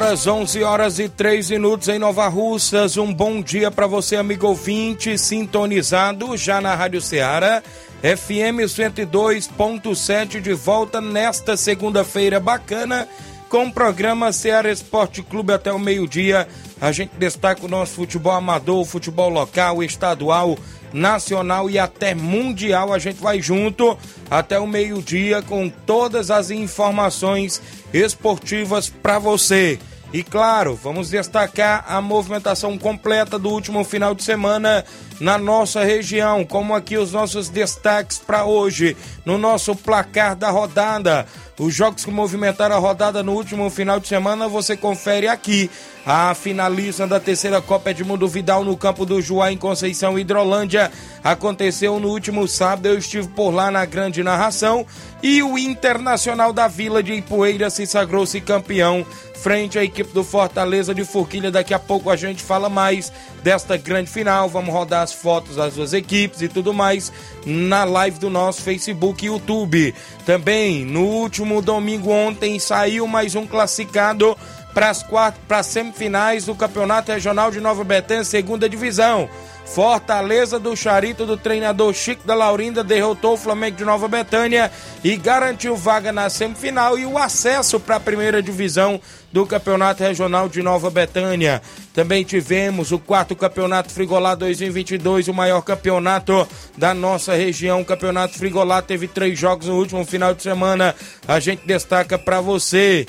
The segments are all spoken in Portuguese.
Horas, 11 horas e 3 minutos em Nova Russas. Um bom dia para você, amigo ouvinte, sintonizado já na Rádio Ceará, FM 102.7, de volta nesta segunda-feira bacana, com o programa Ceará Esporte Clube até o meio-dia. A gente destaca o nosso futebol amador, futebol local, estadual, nacional e até mundial. A gente vai junto até o meio-dia com todas as informações esportivas para você. E claro, vamos destacar a movimentação completa do último final de semana na nossa região, como aqui os nossos destaques para hoje, no nosso placar da rodada. Os jogos que movimentaram a rodada no último final de semana você confere aqui. A finalista da terceira Copa Edmundo Vidal no campo do Juá em Conceição Hidrolândia aconteceu no último sábado. Eu estive por lá na grande narração e o Internacional da Vila de Ipueira se sagrou-se campeão frente à equipe do Fortaleza de Forquilha. Daqui a pouco a gente fala mais desta grande final. Vamos rodar as fotos das duas equipes e tudo mais na live do nosso Facebook e YouTube. Também no último domingo ontem saiu mais um classificado para as quatro para semifinais do Campeonato Regional de Nova Betânia, segunda divisão. Fortaleza do Charito do treinador Chico da Laurinda derrotou o Flamengo de Nova Betânia e garantiu vaga na semifinal e o acesso para a primeira divisão do Campeonato Regional de Nova Betânia. Também tivemos o quarto Campeonato Frigolá 2022, o maior campeonato da nossa região. O Campeonato Frigolá teve três jogos no último final de semana. A gente destaca para você.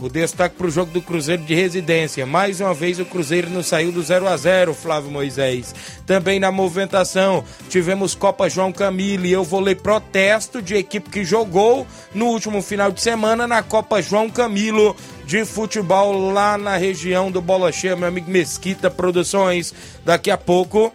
O destaque para o jogo do Cruzeiro de residência. Mais uma vez o Cruzeiro não saiu do 0 a 0 Flávio Moisés. Também na movimentação tivemos Copa João Camilo e eu vou ler protesto de equipe que jogou no último final de semana na Copa João Camilo de futebol lá na região do Bola Cheia, meu amigo Mesquita Produções. Daqui a pouco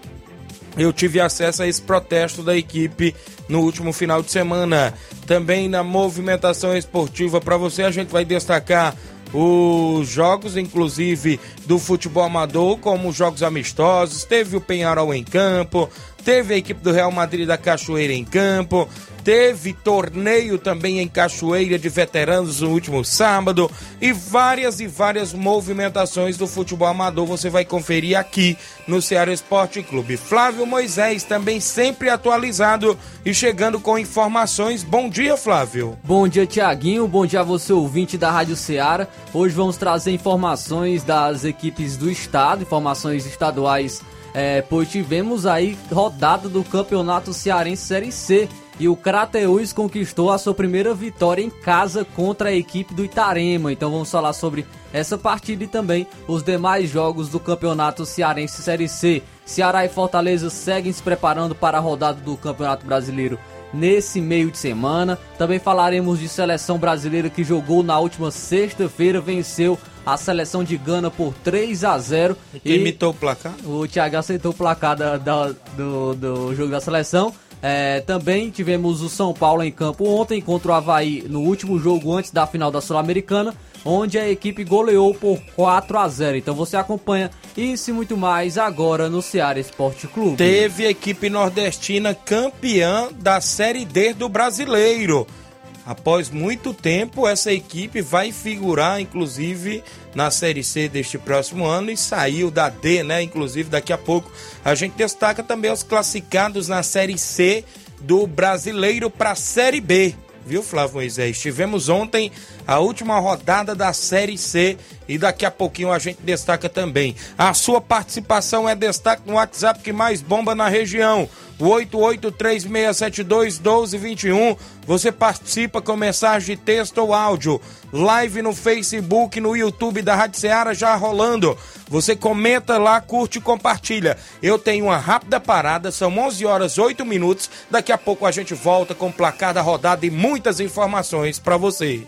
eu tive acesso a esse protesto da equipe no último final de semana. Também na movimentação esportiva para você, a gente vai destacar os jogos, inclusive do futebol amador, como jogos amistosos. Teve o Penharol em campo, teve a equipe do Real Madrid da Cachoeira em campo, Teve torneio também em Cachoeira de Veteranos no último sábado e várias e várias movimentações do futebol amador você vai conferir aqui no Ceará Esporte Clube. Flávio Moisés também sempre atualizado e chegando com informações. Bom dia, Flávio. Bom dia, Tiaguinho. Bom dia a você, ouvinte da Rádio Ceará. Hoje vamos trazer informações das equipes do estado, informações estaduais, é, pois tivemos aí rodada do Campeonato Cearense Série C e o Crateus conquistou a sua primeira vitória em casa contra a equipe do Itarema. Então vamos falar sobre essa partida e também os demais jogos do Campeonato Cearense Série C. Ceará e Fortaleza seguem se preparando para a rodada do Campeonato Brasileiro nesse meio de semana. Também falaremos de seleção brasileira que jogou na última sexta-feira, venceu a seleção de Gana por 3 a 0 e imitou o placar? O Thiago aceitou o placar da, da, do, do jogo da seleção. É, também tivemos o São Paulo em campo ontem contra o Havaí no último jogo antes da final da Sul-Americana, onde a equipe goleou por 4 a 0. Então você acompanha isso e muito mais agora no Ceará Esporte Clube. Teve a equipe nordestina campeã da Série D do Brasileiro. Após muito tempo, essa equipe vai figurar, inclusive, na Série C deste próximo ano e saiu da D, né? Inclusive, daqui a pouco a gente destaca também os classificados na Série C do Brasileiro para a Série B. viu, Flávio Moisés? Tivemos ontem a última rodada da Série C e daqui a pouquinho a gente destaca também. A sua participação é destaque no WhatsApp que mais bomba na região. O 8836721221. Você participa com mensagem de texto ou áudio. Live no Facebook, no YouTube da Rádio Ceará já rolando. Você comenta lá, curte e compartilha. Eu tenho uma rápida parada, são 11 horas 8 minutos. Daqui a pouco a gente volta com placar da rodada e muitas informações para você.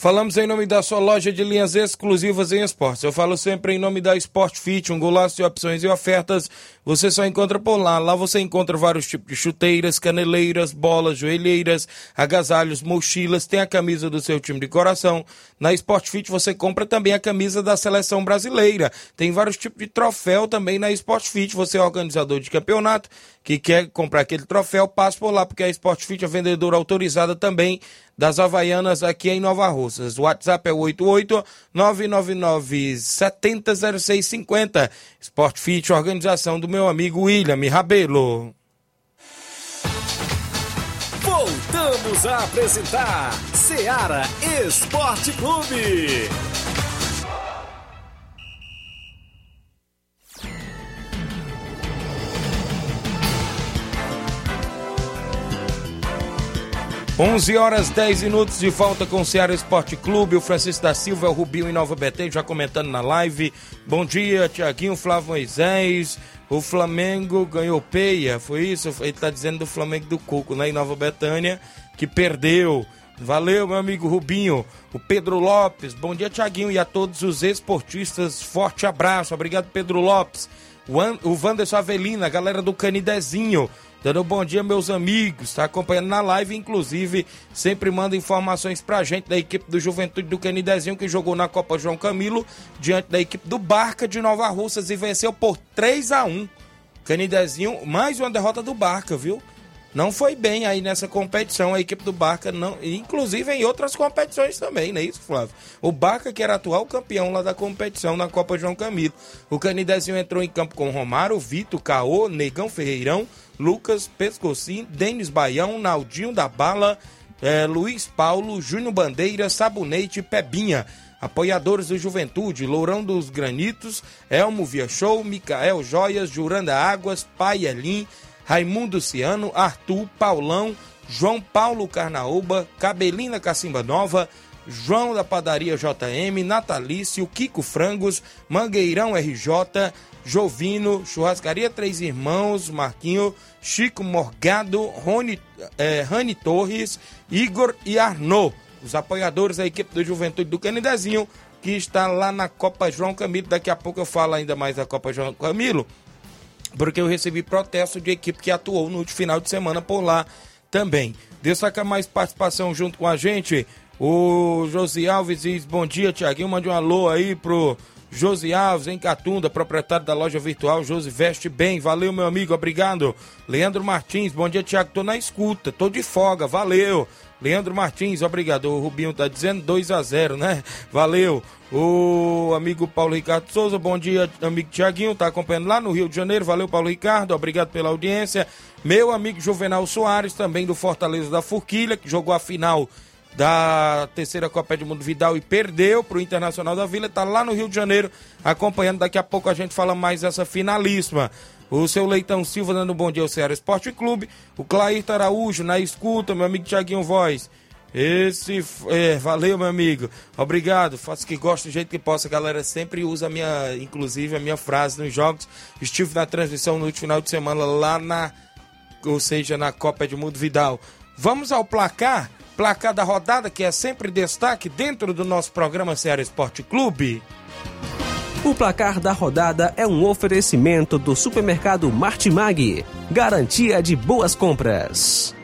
Falamos em nome da sua loja de linhas exclusivas em esportes. Eu falo sempre em nome da Sport Fit, um golaço de opções e ofertas. Você só encontra por lá. Lá você encontra vários tipos de chuteiras, caneleiras, bolas, joelheiras, agasalhos, mochilas. Tem a camisa do seu time de coração. Na Sport Fit você compra também a camisa da seleção brasileira. Tem vários tipos de troféu também na Sport Fit. Você é organizador de campeonato que quer comprar aquele troféu, passe por lá, porque a Sport Fit é vendedora autorizada também das Havaianas aqui em Nova Russas. O WhatsApp é 88-999-700650. Sport Fit, organização do meu amigo William Rabelo. Voltamos a apresentar Seara Esporte Clube. Onze horas 10 minutos de volta com o Ceará Esporte Clube. O Francisco da Silva, o Rubinho em Nova Betém, já comentando na live. Bom dia, Tiaguinho, Flávio Moisés. O Flamengo ganhou peia, foi isso? Ele tá dizendo do Flamengo do Cuco, né? Em Nova Betânia, que perdeu. Valeu, meu amigo Rubinho. O Pedro Lopes, bom dia, Tiaguinho, e a todos os esportistas. Forte abraço, obrigado, Pedro Lopes. O, An o Avelina, galera do Canidezinho. Dando bom dia, meus amigos. Está acompanhando na live, inclusive, sempre manda informações pra gente da equipe do Juventude do Canidezinho, que jogou na Copa João Camilo, diante da equipe do Barca de Nova Russas e venceu por 3 a 1 Canidezinho, mais uma derrota do Barca, viu? Não foi bem aí nessa competição, a equipe do Barca, não, inclusive em outras competições também, não é isso, Flávio? O Barca, que era atual campeão lá da competição na Copa João Camilo. O Canidezinho entrou em campo com Romário, Vitor, Caô, Negão Ferreirão, Lucas, Pescocim, Denis Baião, Naldinho da Bala, eh, Luiz Paulo, Júnior Bandeira, Sabonete Pebinha. Apoiadores do Juventude, Lourão dos Granitos, Elmo Via Show, Micael Joias, Juranda Águas, Pai Elim, Raimundo Ciano, Arthur, Paulão, João Paulo Carnaúba, Cabelina Cacimba Nova, João da Padaria JM, Natalício, Kiko Frangos, Mangueirão RJ, Jovino, Churrascaria Três Irmãos, Marquinho, Chico Morgado, Rony, eh, Rani Torres, Igor e Arnaud. Os apoiadores da equipe do Juventude do Canidezinho, que está lá na Copa João Camilo. Daqui a pouco eu falo ainda mais da Copa João Camilo, porque eu recebi protesto de equipe que atuou no final de semana por lá também. Destaca mais participação junto com a gente. O Josi Alves diz: Bom dia, Tiaguinho. Mande um alô aí pro Josi Alves, em Catunda, proprietário da loja virtual. Josi veste bem. Valeu, meu amigo. Obrigado. Leandro Martins, bom dia, Tiago. Tô na escuta, tô de folga. Valeu. Leandro Martins, obrigado. O Rubinho tá dizendo 2 a 0 né? Valeu. O amigo Paulo Ricardo Souza, bom dia, amigo Tiaguinho, tá acompanhando lá no Rio de Janeiro. Valeu, Paulo Ricardo, obrigado pela audiência. Meu amigo Juvenal Soares, também do Fortaleza da Forquilha, que jogou a final da terceira Copa do Mundo Vidal e perdeu pro Internacional da Vila, tá lá no Rio de Janeiro acompanhando. Daqui a pouco a gente fala mais dessa finalíssima. O seu Leitão Silva dando um bom dia ao Ceará Esporte Clube. O Clair Araújo na escuta, meu amigo Tiaguinho Voz. Esse, é, valeu, meu amigo. Obrigado. Faço que gosto do jeito que possa. A galera sempre usa a minha, inclusive, a minha frase nos jogos. Estive na transmissão no último final de semana lá na, ou seja, na Copa Edmundo Vidal. Vamos ao placar. Placar da rodada, que é sempre destaque dentro do nosso programa Ceará Esporte Clube. O placar da rodada é um oferecimento do supermercado Martimag. Garantia de boas compras.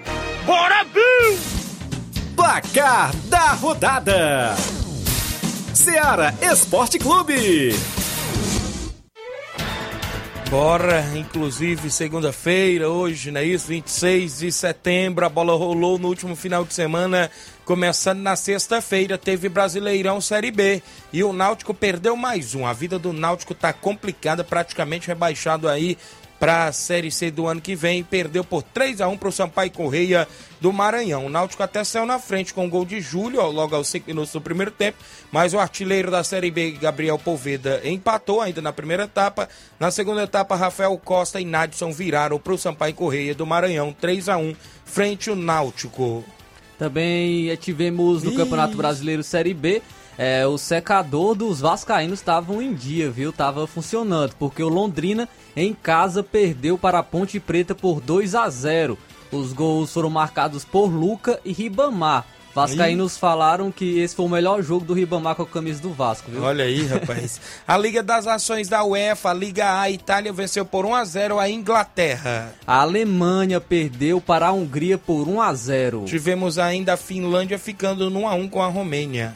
Bora, Bill! Placar da rodada: Seara Esporte Clube. Bora, inclusive segunda-feira, hoje, não é isso? 26 de setembro, a bola rolou no último final de semana, começando na sexta-feira, teve Brasileirão Série B e o Náutico perdeu mais um. A vida do Náutico tá complicada, praticamente rebaixado aí para a Série C do ano que vem. Perdeu por 3 a 1 para o Sampaio Correia do Maranhão. O Náutico até saiu na frente com o gol de Júlio, logo aos 5 minutos do primeiro tempo, mas o artilheiro da Série B, Gabriel Poveda, empatou ainda na primeira etapa. Na segunda etapa, Rafael Costa e Nadson viraram para o Sampaio Correia do Maranhão, 3 a 1 frente ao Náutico. Também eh, tivemos no Campeonato Brasileiro Série B é, o secador dos vascaínos estavam em dia, viu? Tava funcionando, porque o Londrina em casa perdeu para a Ponte Preta por 2 a 0. Os gols foram marcados por Luca e Ribamar. Vascaínos falaram que esse foi o melhor jogo do Ribamar com a camisa do Vasco, viu? Olha aí, rapaz. a Liga das Nações da UEFA, a Liga A, a Itália venceu por 1 a 0 a Inglaterra. A Alemanha perdeu para a Hungria por 1 a 0. Tivemos ainda a Finlândia ficando no 1 a 1 com a Romênia.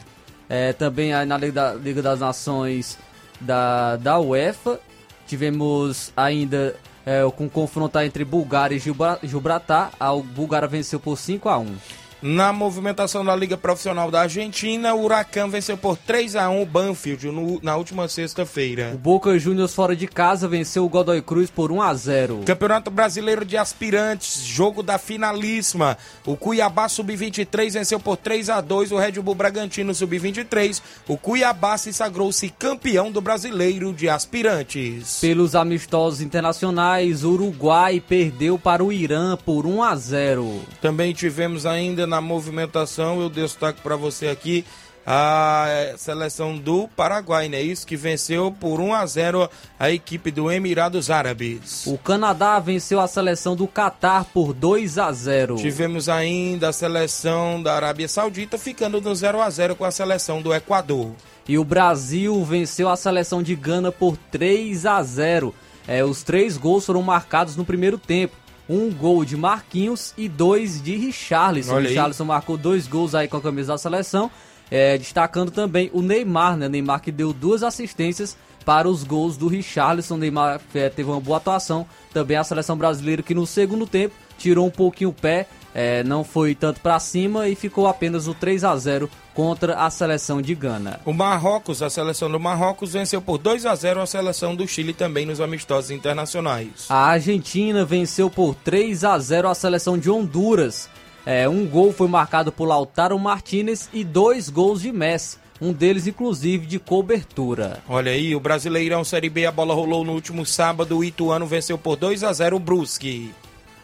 É, também na Liga, da, Liga das Nações da, da UEFA. Tivemos ainda é, com confronto entre Bulgária e Gibraltar. A Bulgária venceu por 5 a 1 na movimentação da Liga Profissional da Argentina, o Huracan venceu por 3 a 1 o Banfield no, na última sexta-feira. O Boca Juniors fora de casa venceu o Godoy Cruz por 1 a 0. Campeonato Brasileiro de Aspirantes, jogo da finalíssima. O Cuiabá Sub-23 venceu por 3 a 2 o Red Bull Bragantino Sub-23. O Cuiabá se sagrou-se campeão do Brasileiro de Aspirantes. Pelos amistosos internacionais, o Uruguai perdeu para o Irã por 1 a 0. Também tivemos ainda na movimentação, eu destaco para você aqui a seleção do Paraguai, né? Isso que venceu por 1 a 0 a equipe do Emirados Árabes. O Canadá venceu a seleção do Catar por 2 a 0. Tivemos ainda a seleção da Arábia Saudita ficando no 0 a 0 com a seleção do Equador. E o Brasil venceu a seleção de Gana por 3 a 0. É, os três gols foram marcados no primeiro tempo um gol de Marquinhos e dois de Richarlison. O Richarlison marcou dois gols aí com a camisa da seleção, é, destacando também o Neymar, né? Neymar que deu duas assistências para os gols do Richarlison. Neymar é, teve uma boa atuação. Também a seleção brasileira que no segundo tempo tirou um pouquinho o pé, é, não foi tanto para cima e ficou apenas o 3 a 0 contra a seleção de Gana. O Marrocos, a seleção do Marrocos venceu por 2 a 0 a seleção do Chile também nos amistosos internacionais. A Argentina venceu por 3 a 0 a seleção de Honduras. É, um gol foi marcado por Lautaro Martinez e dois gols de Messi. Um deles, inclusive, de cobertura. Olha aí, o Brasileirão Série B, a bola rolou no último sábado. O Ituano venceu por 2 a 0 o Brusque.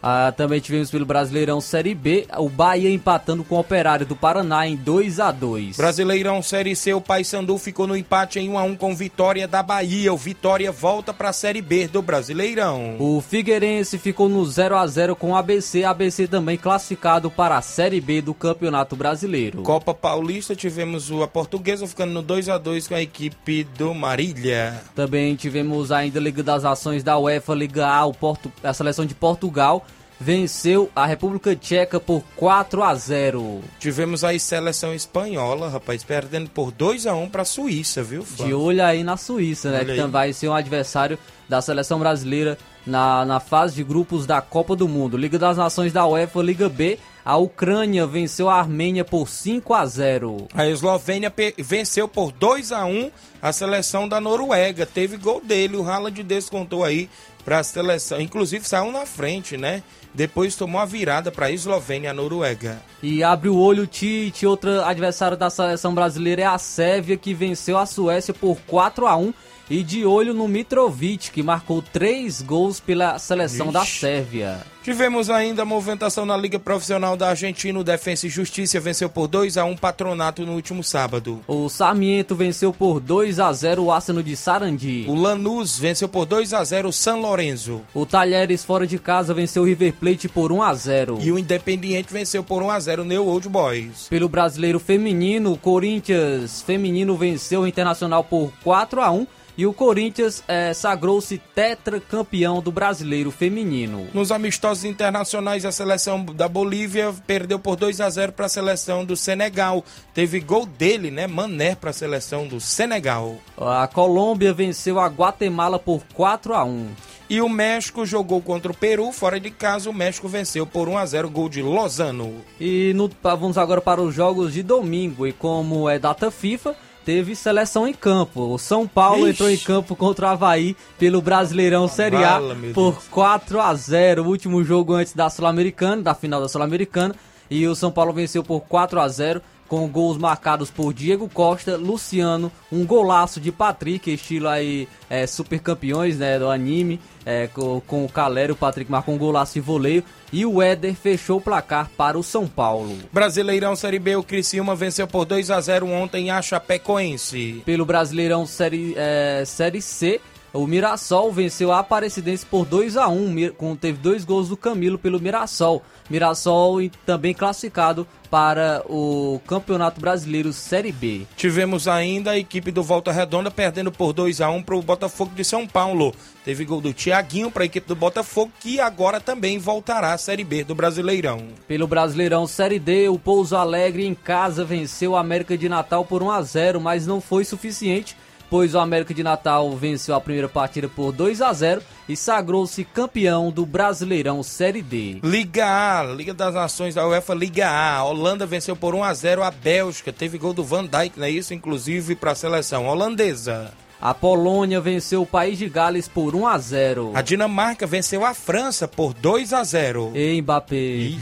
Ah, também tivemos pelo Brasileirão Série B, o Bahia empatando com o Operário do Paraná em 2 a 2 Brasileirão Série C, o Paysandu ficou no empate em 1 a 1 com Vitória da Bahia. O Vitória volta para a Série B do Brasileirão. O Figueirense ficou no 0 a 0 com o ABC, ABC também classificado para a Série B do Campeonato Brasileiro. Copa Paulista tivemos a Portuguesa ficando no 2 a 2 com a equipe do Marília. Também tivemos ainda a Liga das Ações da UEFA, Liga A, o Porto, a seleção de Portugal venceu a República Tcheca por 4 a 0. Tivemos aí seleção espanhola, rapaz, perdendo por 2 a 1 para a Suíça, viu? Flávio? De olho aí na Suíça, né? Que também vai ser um adversário da seleção brasileira na, na fase de grupos da Copa do Mundo. Liga das Nações da UEFA, Liga B, a Ucrânia venceu a Armênia por 5 a 0. A Eslovênia venceu por 2 a 1 a seleção da Noruega. Teve gol dele, o Haaland descontou aí para a seleção. Inclusive saiu na frente, né? Depois tomou a virada para a Eslovênia, a Noruega. E abre o olho Tite, outro adversário da seleção brasileira é a Sérvia, que venceu a Suécia por 4 a 1 e de olho no Mitrovic, que marcou três gols pela seleção da Sérvia. Tivemos ainda movimentação na Liga Profissional da Argentina. O Defensa e Justiça venceu por 2 a 1 Patronato no último sábado. O Sarmiento venceu por 2 a 0 o Arsenal de Sarandi. O Lanús venceu por 2 a 0 o San Lorenzo. O Talheres fora de casa venceu o River Plate por 1 a 0. E o Independiente venceu por 1 a 0 o New Old Boys. Pelo Brasileiro Feminino, o Corinthians Feminino venceu o Internacional por 4 a 1 e o Corinthians eh, sagrou-se tetracampeão do Brasileiro Feminino. Nos amistosos internacionais, a seleção da Bolívia perdeu por 2 a 0 para a seleção do Senegal. Teve gol dele, né, Mané, para a seleção do Senegal. A Colômbia venceu a Guatemala por 4 a 1. E o México jogou contra o Peru, fora de casa, o México venceu por 1 a 0 gol de Lozano. E no- vamos agora para os jogos de domingo. E como é data FIFA, teve seleção em campo. O São Paulo Ixi. entrou em campo contra o Havaí pelo Brasileirão Série A Vala, por Deus. 4 a 0 O último jogo antes da Sul-Americana, da final da Sul-Americana. E o São Paulo venceu por 4 a 0 com gols marcados por Diego Costa, Luciano, um golaço de Patrick, estilo aí é, super campeões né, do anime, é, com, com o Calero, o Patrick marcou um golaço de voleio e o Éder fechou o placar para o São Paulo. Brasileirão Série B, o Criciúma venceu por 2 a 0 ontem a Chapecoense. Pelo Brasileirão Série, é, série C, o Mirassol venceu a Aparecidense por 2 a 1 Mir- com, teve dois gols do Camilo pelo Mirassol. Mirassol também classificado para o Campeonato Brasileiro Série B. Tivemos ainda a equipe do Volta Redonda perdendo por 2 a 1 para o Botafogo de São Paulo. Teve gol do Tiaguinho para a equipe do Botafogo, que agora também voltará à Série B do Brasileirão. Pelo Brasileirão Série D, o Pouso Alegre em casa venceu o América de Natal por 1 a 0, mas não foi suficiente, pois o América de Natal venceu a primeira partida por 2 a 0 e sagrou-se campeão do Brasileirão Série D. Liga A, Liga das Nações da UEFA Liga A. A Holanda venceu por 1 a 0 a Bélgica. Teve gol do Van Dijk, não é isso? Inclusive para a seleção holandesa. A Polônia venceu o País de Gales por 1 a 0. A Dinamarca venceu a França por 2 a 0. E Mbappé.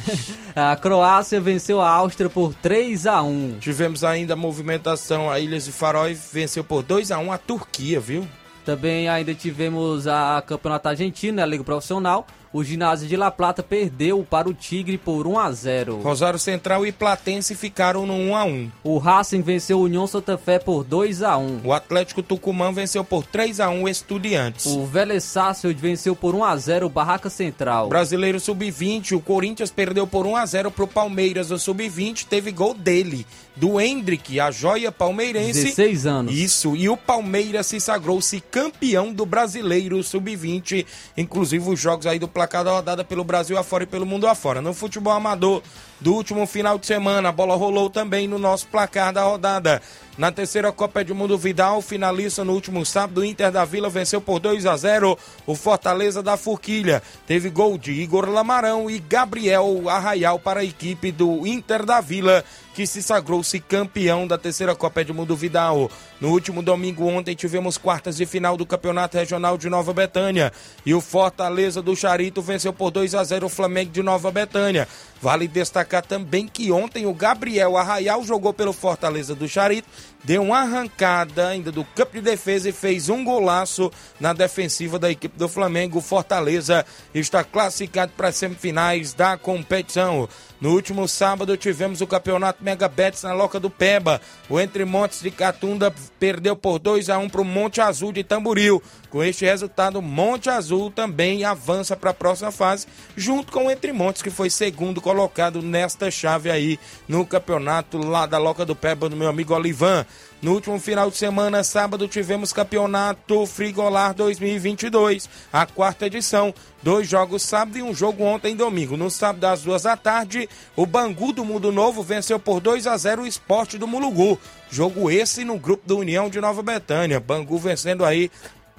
a Croácia venceu a Áustria por 3 a 1. Tivemos ainda a movimentação, a Ilhas de Farói venceu por 2 a 1 a Turquia, viu? Também ainda tivemos a Campeonato Argentino, né, a Liga Profissional. O ginásio de La Plata perdeu para o Tigre por 1 a 0. Rosário Central e Platense ficaram no 1 a 1. O Racing venceu o União Santa Fé por 2 a 1. O Atlético Tucumã venceu por 3 a 1 o Estudiantes. O Vélez Sarsfield venceu por 1 a 0 o Barraca Central. Brasileiro Sub-20, o Corinthians perdeu por 1 a 0 pro Palmeiras. O Sub-20 teve gol dele, do Hendrick, a joia palmeirense. 16 anos. Isso, e o Palmeiras se sagrou-se campeão do Brasileiro Sub-20, inclusive os jogos aí do placar da rodada pelo Brasil afora e pelo mundo afora. No futebol amador do último final de semana, a bola rolou também no nosso placar da rodada. Na terceira Copa Edmundo Vidal, finalista no último sábado, o Inter da Vila venceu por 2 a 0 o Fortaleza da Forquilha. Teve gol de Igor Lamarão e Gabriel Arraial para a equipe do Inter da Vila, que se sagrou-se campeão da terceira Copa Edmundo Vidal. No último domingo, ontem, tivemos quartas de final do Campeonato Regional de Nova Betânia. E o Fortaleza do Charito venceu por 2 a 0 o Flamengo de Nova Betânia. Vale destacar também que ontem o Gabriel Arraial jogou pelo Fortaleza do Charito, deu uma arrancada ainda do campo de defesa e fez um golaço na defensiva da equipe do Flamengo. O Fortaleza está classificado para as semifinais da competição. No último sábado tivemos o campeonato Mega Betis na Loca do Peba. O Entre Montes de Catunda perdeu por 2 a 1 para o Monte Azul de Tamboril. Com este resultado, Monte Azul também avança para a próxima fase, junto com o Entre Montes, que foi segundo colocado nesta chave aí no campeonato lá da Loca do Peba do meu amigo Olivan. No último final de semana, sábado, tivemos campeonato Frigolar 2022, a quarta edição. Dois jogos sábado e um jogo ontem domingo. No sábado, às duas da tarde, o Bangu do Mundo Novo venceu por 2 a 0 o esporte do Mulugu. Jogo esse no grupo do União de Nova Betânia. Bangu vencendo aí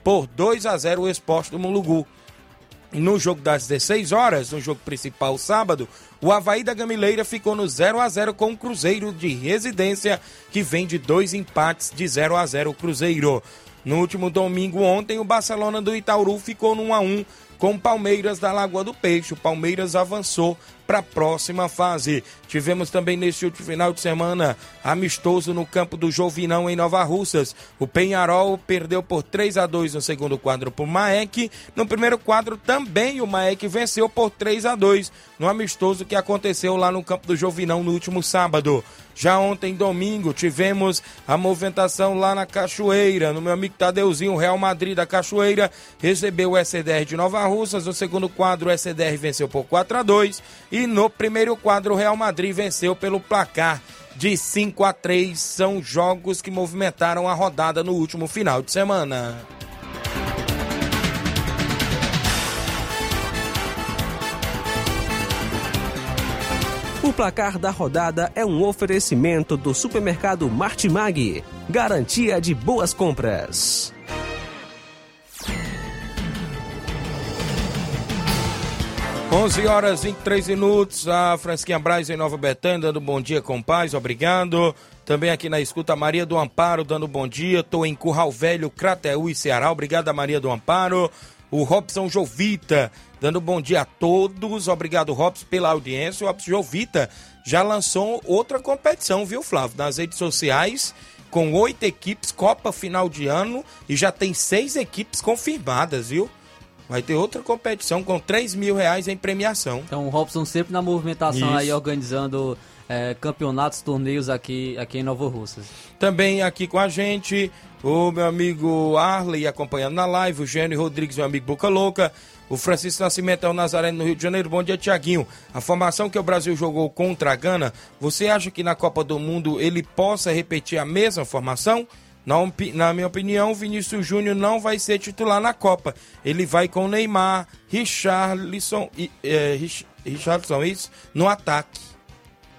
por 2 a 0 o esporte do Mulugu. No jogo das 16 horas, no jogo principal sábado, o Havaí da Gamileira ficou no 0 a 0 com o Cruzeiro de Residência, que vem de dois empates de 0 a 0 o Cruzeiro. No último domingo ontem, o Barcelona do Itauru ficou no 1 a 1 com Palmeiras da Lagoa do Peixe. O Palmeiras avançou para a próxima fase. Tivemos também neste último final de semana amistoso no campo do Jovinão em Nova Russas. O Penharol perdeu por 3 a 2 no segundo quadro por Maek. No primeiro quadro também o Maek venceu por 3 a 2 no amistoso que aconteceu lá no campo do Jovinão no último sábado. Já ontem, domingo, tivemos a movimentação lá na Cachoeira, no meu amigo Tadeuzinho, o Real Madrid da Cachoeira recebeu o SDR de Nova Russas. No segundo quadro, o SDR venceu por 4 a 2 e no primeiro quadro, o Real Madrid venceu pelo placar de 5 a 3. São jogos que movimentaram a rodada no último final de semana. O placar da rodada é um oferecimento do supermercado Martimag. Garantia de boas compras. Onze horas e 23 minutos, a Fransquinha Braz em Nova Betânia, dando bom dia com paz, obrigado. Também aqui na escuta, Maria do Amparo, dando bom dia. Estou em Curral Velho, Crateú e Ceará. Obrigado, Maria do Amparo. O Robson Jovita, dando bom dia a todos. Obrigado, Robson, pela audiência. O Robson Jovita já lançou outra competição, viu, Flávio? Nas redes sociais, com oito equipes, Copa final de ano, e já tem seis equipes confirmadas, viu? Vai ter outra competição com 3 mil reais em premiação. Então o Robson sempre na movimentação Isso. aí, organizando é, campeonatos, torneios aqui, aqui em Nova Russas. Também aqui com a gente, o meu amigo Arley acompanhando na live, o Gênio Rodrigues, meu amigo Boca Louca, o Francisco Nascimento é o Nazareno no Rio de Janeiro. Bom dia, Tiaguinho. A formação que o Brasil jogou contra a Gana, você acha que na Copa do Mundo ele possa repetir a mesma formação? Na, minha opinião, o Vinícius Júnior não vai ser titular na Copa. Ele vai com Neymar, Richarlison, e, é, Rich- Richarlison, isso? No ataque.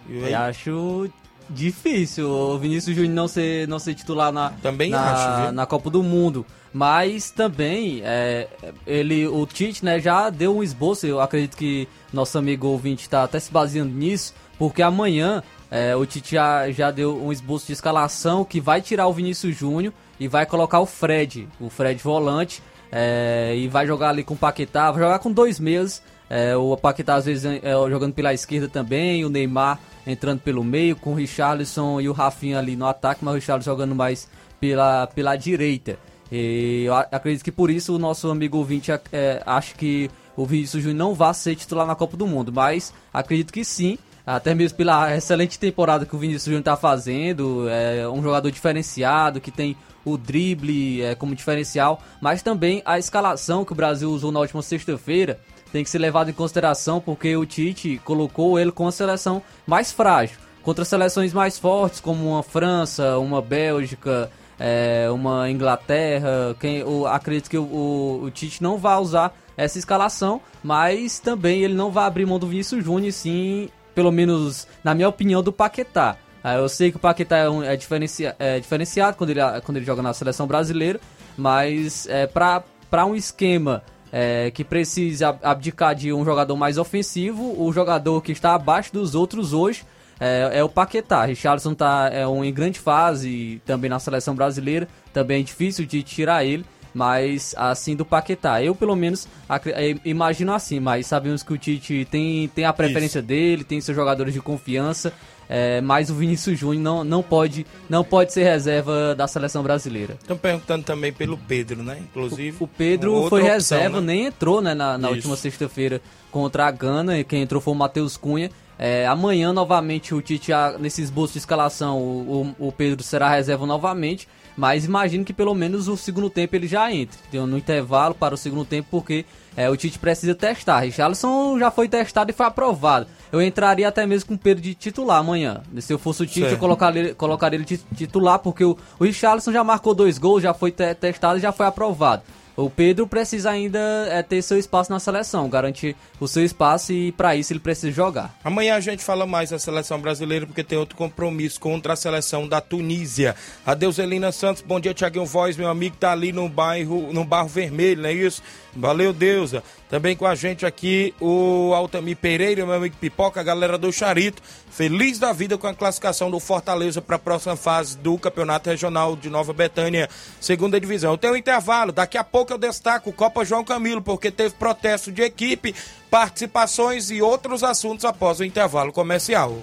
E Eu acho difícil o Vinícius Júnior não ser, não ser titular na, Também na, acho, na Copa do Mundo. Mas também é, ele, o Tite né, já deu um esboço, eu acredito que nosso amigo ouvinte está até se baseando nisso, porque amanhã é, o Tite já, já deu um esboço de escalação que vai tirar o Vinícius Júnior e vai colocar o Fred, o Fred volante, é, e vai jogar ali com o Paquetá, vai jogar com dois meias, é, o Paquetá às vezes é, jogando pela esquerda também, o Neymar entrando pelo meio, com o Richarlison e o Rafinha ali no ataque, mas o Richarlison jogando mais pela, pela direita. E eu acredito que por isso o nosso amigo ouvinte é, acha que o Vinícius Júnior não vai ser titular na Copa do Mundo, mas acredito que sim, até mesmo pela excelente temporada que o Vinícius Júnior está fazendo, é um jogador diferenciado, que tem o drible é, como diferencial, mas também a escalação que o Brasil usou na última sexta-feira tem que ser levado em consideração porque o Tite colocou ele com a seleção mais frágil. Contra seleções mais fortes, como uma França, uma Bélgica, é, uma Inglaterra, quem, acredito que o, o, o Tite não vai usar essa escalação, mas também ele não vai abrir mão do Vinícius Júnior, sim, pelo menos na minha opinião, do Paquetá. Ah, Eu sei que o Paquetá é, um- é diferencia- é diferenciado quando ele, quando ele joga na seleção brasileira, mas é, para um esquema é, que precisa ab- abdicar de um jogador mais ofensivo, o jogador que está abaixo dos outros hoje é, é o Paquetá. Richardson tá é um, em grande fase também na seleção brasileira, também é difícil de tirar ele. Mas assim do Paquetá, eu pelo menos eh, imagino assim, mas sabemos que o Tite tem, tem a preferência dele, tem seus jogadores de confiança, é, mas o Vinícius Júnior não, não, pode, não pode ser reserva da seleção brasileira. Estão perguntando também pelo Pedro, né? Inclusive. O Pedro outra foi opção, reserva, né? nem entrou né, na, na Isso. última sexta-feira contra a Gana, e quem entrou foi o Matheus Cunha. É, amanhã, novamente, o Tite, nesse esboço de escalação, o, o- o Pedro será reserva novamente, mas imagino que pelo menos o segundo tempo ele já entre, entendeu? no intervalo para o segundo tempo, porque é, o Tite precisa testar. Richarlison já foi testado e foi aprovado. Eu entraria até mesmo com o Pedro de titular amanhã. Se eu fosse o Tite, eu Certo. colocaria, colocaria ele de titular, porque o, o Richarlison já marcou dois gols, já foi te- testado e já foi aprovado. O Pedro precisa ainda é, ter seu espaço na seleção, garantir o seu espaço e para isso ele precisa jogar. Amanhã a gente fala mais da seleção brasileira porque tem outro compromisso contra a seleção da Tunísia. Adeus, Elina Santos. Bom dia, Tiaguinho Voz, meu amigo tá ali no bairro, no Barro Vermelho, não é isso? Valeu, Deusa. Também com a gente aqui o Altamir Pereira, meu amigo Pipoca, a galera do Charito. Feliz da vida com a classificação do Fortaleza para a próxima fase do Campeonato Regional de Nova Betânia, segunda divisão. Tem um intervalo, daqui a pouco eu destaco o Copa João Camilo, porque teve protesto de equipe, participações e outros assuntos após o intervalo comercial.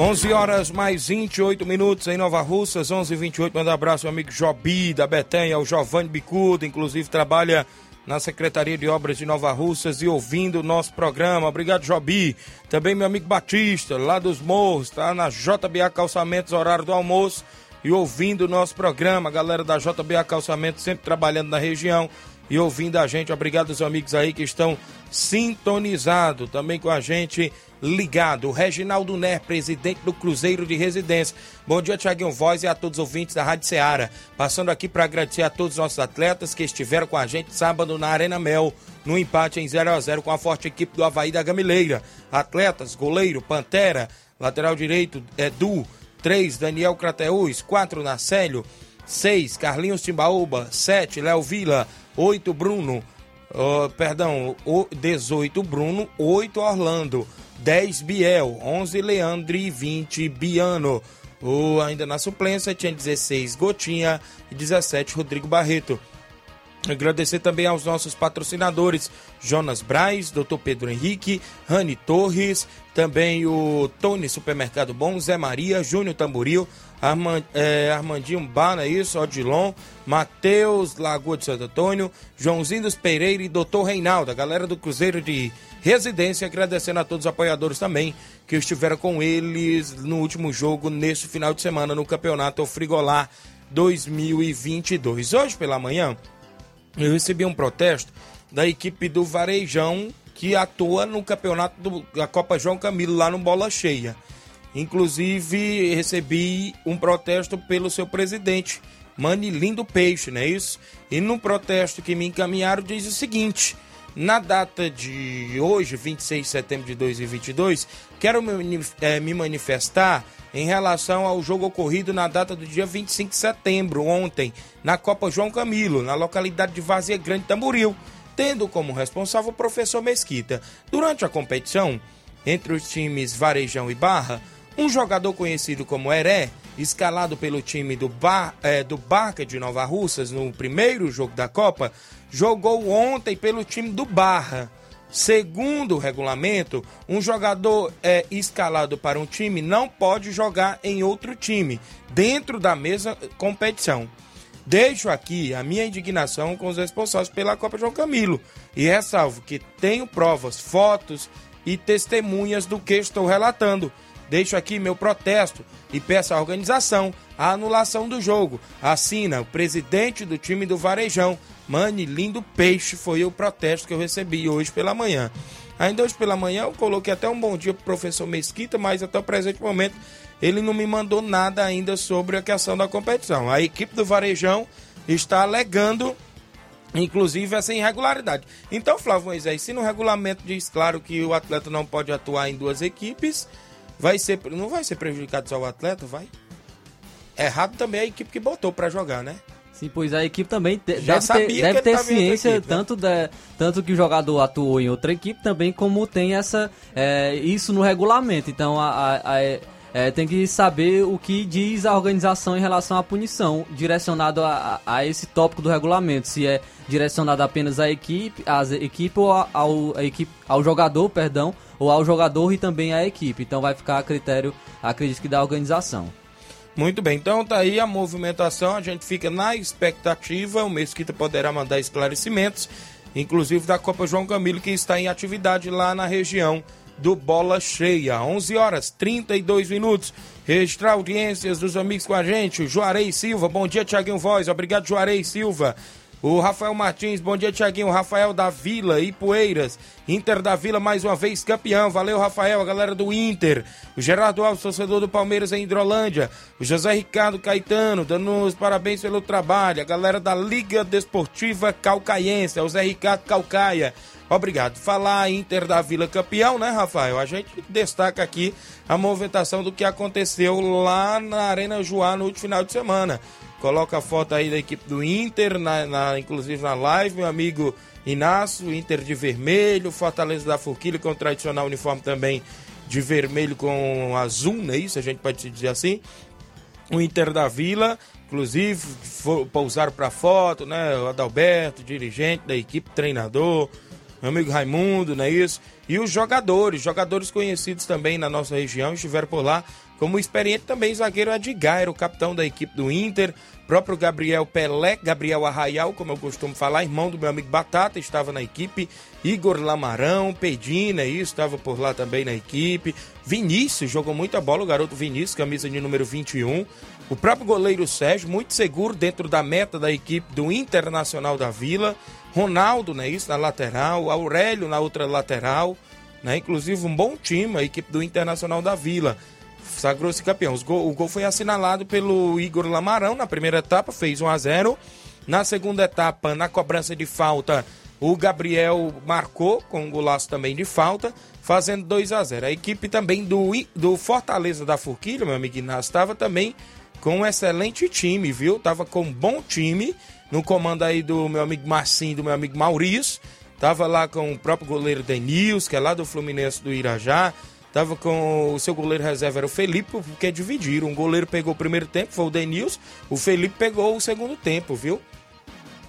11 horas mais 28 minutos em Nova Russas, 11 h 28 Manda um abraço ao amigo Jobi da Betanha, o Giovanni Bicudo, inclusive trabalha na Secretaria de Obras de Nova Russas e ouvindo o nosso programa. Obrigado, Jobi. Também meu amigo Batista, lá dos Morros, tá na JBA Calçamentos, horário do almoço e ouvindo o nosso programa. Galera da JBA Calçamentos sempre trabalhando na região e ouvindo a gente. Obrigado aos amigos aí que estão sintonizados também com a gente ligado. Reginaldo Ner, presidente do Cruzeiro de Residência. Bom dia, Tiaguinho Voz e a todos os ouvintes da Rádio Ceará. Passando aqui para agradecer a todos os nossos atletas que estiveram com a gente sábado na Arena Mel, no empate em 0 a 0 com a forte equipe do Havaí da Gamileira. Atletas, goleiro, Pantera, lateral direito, Edu, 3, Daniel Crateus, 4, Nacélio, 6, Carlinhos Timbaúba, 7, Léo Vila, 8, Bruno, uh, perdão, 18, Bruno, 8, Orlando. 10 Biel, 11 Leandro e 20 Biano. O, ainda na suplência tinha 16 Gotinha e 17 Rodrigo Barreto. Agradecer também aos nossos patrocinadores, Jonas Braz, Dr. Pedro Henrique, Rani Torres, também o Tony Supermercado Bom, Zé Maria, Júnior Tamboril, Armand, é, Armandinho Bana, isso, Odilon, Matheus Lagoa de Santo Antônio, Joãozinho dos Pereira e Doutor Reinaldo, a galera do Cruzeiro de Residência, agradecendo a todos os apoiadores também que estiveram com eles no último jogo, neste final de semana, no Campeonato Frigolar 2022. Hoje pela manhã, eu recebi um protesto da equipe do Varejão que atua no campeonato da Copa João Camilo, lá no Bola Cheia. Inclusive, recebi um protesto pelo seu presidente, Manilindo Peixe, não é isso? E no protesto que me encaminharam diz o seguinte: na data de hoje, 26 de setembro de 2022, quero é, me manifestar em relação ao jogo ocorrido na data do dia 25 de setembro, ontem, na Copa João Camilo, na localidade de Vazia Grande Tamboril, tendo como responsável o professor Mesquita. Durante a competição, entre os times Varejão e Barra, um jogador conhecido como Heré, escalado pelo time do, Bar, é, do Barca de Nova Russas no primeiro jogo da Copa, jogou ontem pelo time do Barra. Segundo o regulamento, um jogador é, escalado para um time não pode jogar em outro time, dentro da mesma competição. Deixo aqui a minha indignação com os responsáveis pela Copa João Camilo e ressalvo que tenho provas, fotos e testemunhas do que estou relatando Deixo aqui meu protesto e peço à organização a anulação do jogo. Assina o presidente do time do Varejão, Mani Lindo Peixe. Foi o protesto que eu recebi hoje pela manhã. Ainda hoje pela manhã eu coloquei até um bom dia para o professor Mesquita, mas até o presente momento ele não me mandou nada ainda sobre a questão da competição. A equipe do Varejão está alegando inclusive essa irregularidade. Então, Flávio Moisés, se no regulamento diz claro que o atleta não pode atuar em duas equipes, vai ser, não vai ser prejudicado só o atleta, vai? Errado também a equipe que botou para jogar, né? Sim, pois a equipe também te, deve ter, deve ter ciência, equipe, né? tanto, da, tanto que o jogador atuou em outra equipe, também como tem essa é, isso no regulamento. Então a, a- a- é, é, tem que saber o que diz a organização em relação à punição, direcionado a, a- esse tópico do regulamento. Se é direcionado apenas à equipe, às equipe ou ao, equipe, ao jogador, perdão, ou ao jogador e também à equipe. Então vai ficar a critério, acredito que da organização. Muito bem, então tá aí a movimentação, a gente fica na expectativa, o Mesquita poderá mandar esclarecimentos, inclusive da Copa João Camilo, que está em atividade lá na região do Bola Cheia. 11 horas 32 minutos. Registrar audiências dos amigos com a gente. Juarez Silva, bom dia, Tiaguinho Voz. Obrigado, Juarez Silva. O Rafael Martins, bom dia, Tiaguinho. Rafael da Vila, Ipueiras. Inter da Vila, mais uma vez campeão. Valeu, Rafael, a galera do Inter. O Gerardo Alves, torcedor do Palmeiras em Hidrolândia. O José Ricardo Caetano, dando os parabéns pelo trabalho. A galera da Liga Desportiva Calcaiense. É o Zé Ricardo Calcaia. Obrigado. Falar Inter da Vila campeão, né, Rafael? A gente destaca aqui a movimentação do que aconteceu lá na Arena Joá no último final de semana. Coloca a foto aí da equipe do Inter, na, na- inclusive na live, meu amigo Inácio, Inter de vermelho, Fortaleza da Forquilha com o tradicional uniforme também de vermelho com azul, não é isso? A gente pode dizer assim o Inter da Vila, inclusive for, pousaram para foto, né? O Adalberto, dirigente da equipe, treinador, meu amigo Raimundo, não é isso? E os jogadores, jogadores conhecidos também na nossa região, estiveram por lá, como experiente também zagueiro Edgar, o capitão da equipe do Inter, próprio Gabriel Pelé, Gabriel Arraial, como eu costumo falar, irmão do meu amigo Batata, estava na equipe, Igor Lamarão, Pedina, isso, estava por lá também na equipe, Vinícius, jogou muita bola, o garoto Vinícius, camisa de número 21, o próprio goleiro Sérgio, muito seguro dentro da meta da equipe do Internacional da Vila, Ronaldo, né, isso, na lateral, Aurélio na outra lateral, né, inclusive um bom time, a equipe do Internacional da Vila, sagrou-se campeão. Gol- o gol foi assinalado pelo Igor Lamarão na primeira etapa, fez 1 a 0 Na segunda etapa, na cobrança de falta, o Gabriel marcou com um golaço também de falta, fazendo 2 a 0 A equipe também do, do Fortaleza da Forquilha, meu amigo Inácio, estava também com um excelente time, viu? Tava com um bom time, no comando aí do meu amigo Marcinho do meu amigo Maurício. Tava lá com o próprio goleiro Denils, que é lá do Fluminense do Irajá. Tava com o seu goleiro reserva, era o Felipe, porque dividiram. Um goleiro pegou o primeiro tempo, foi o Denils. O Felipe pegou o segundo tempo, viu?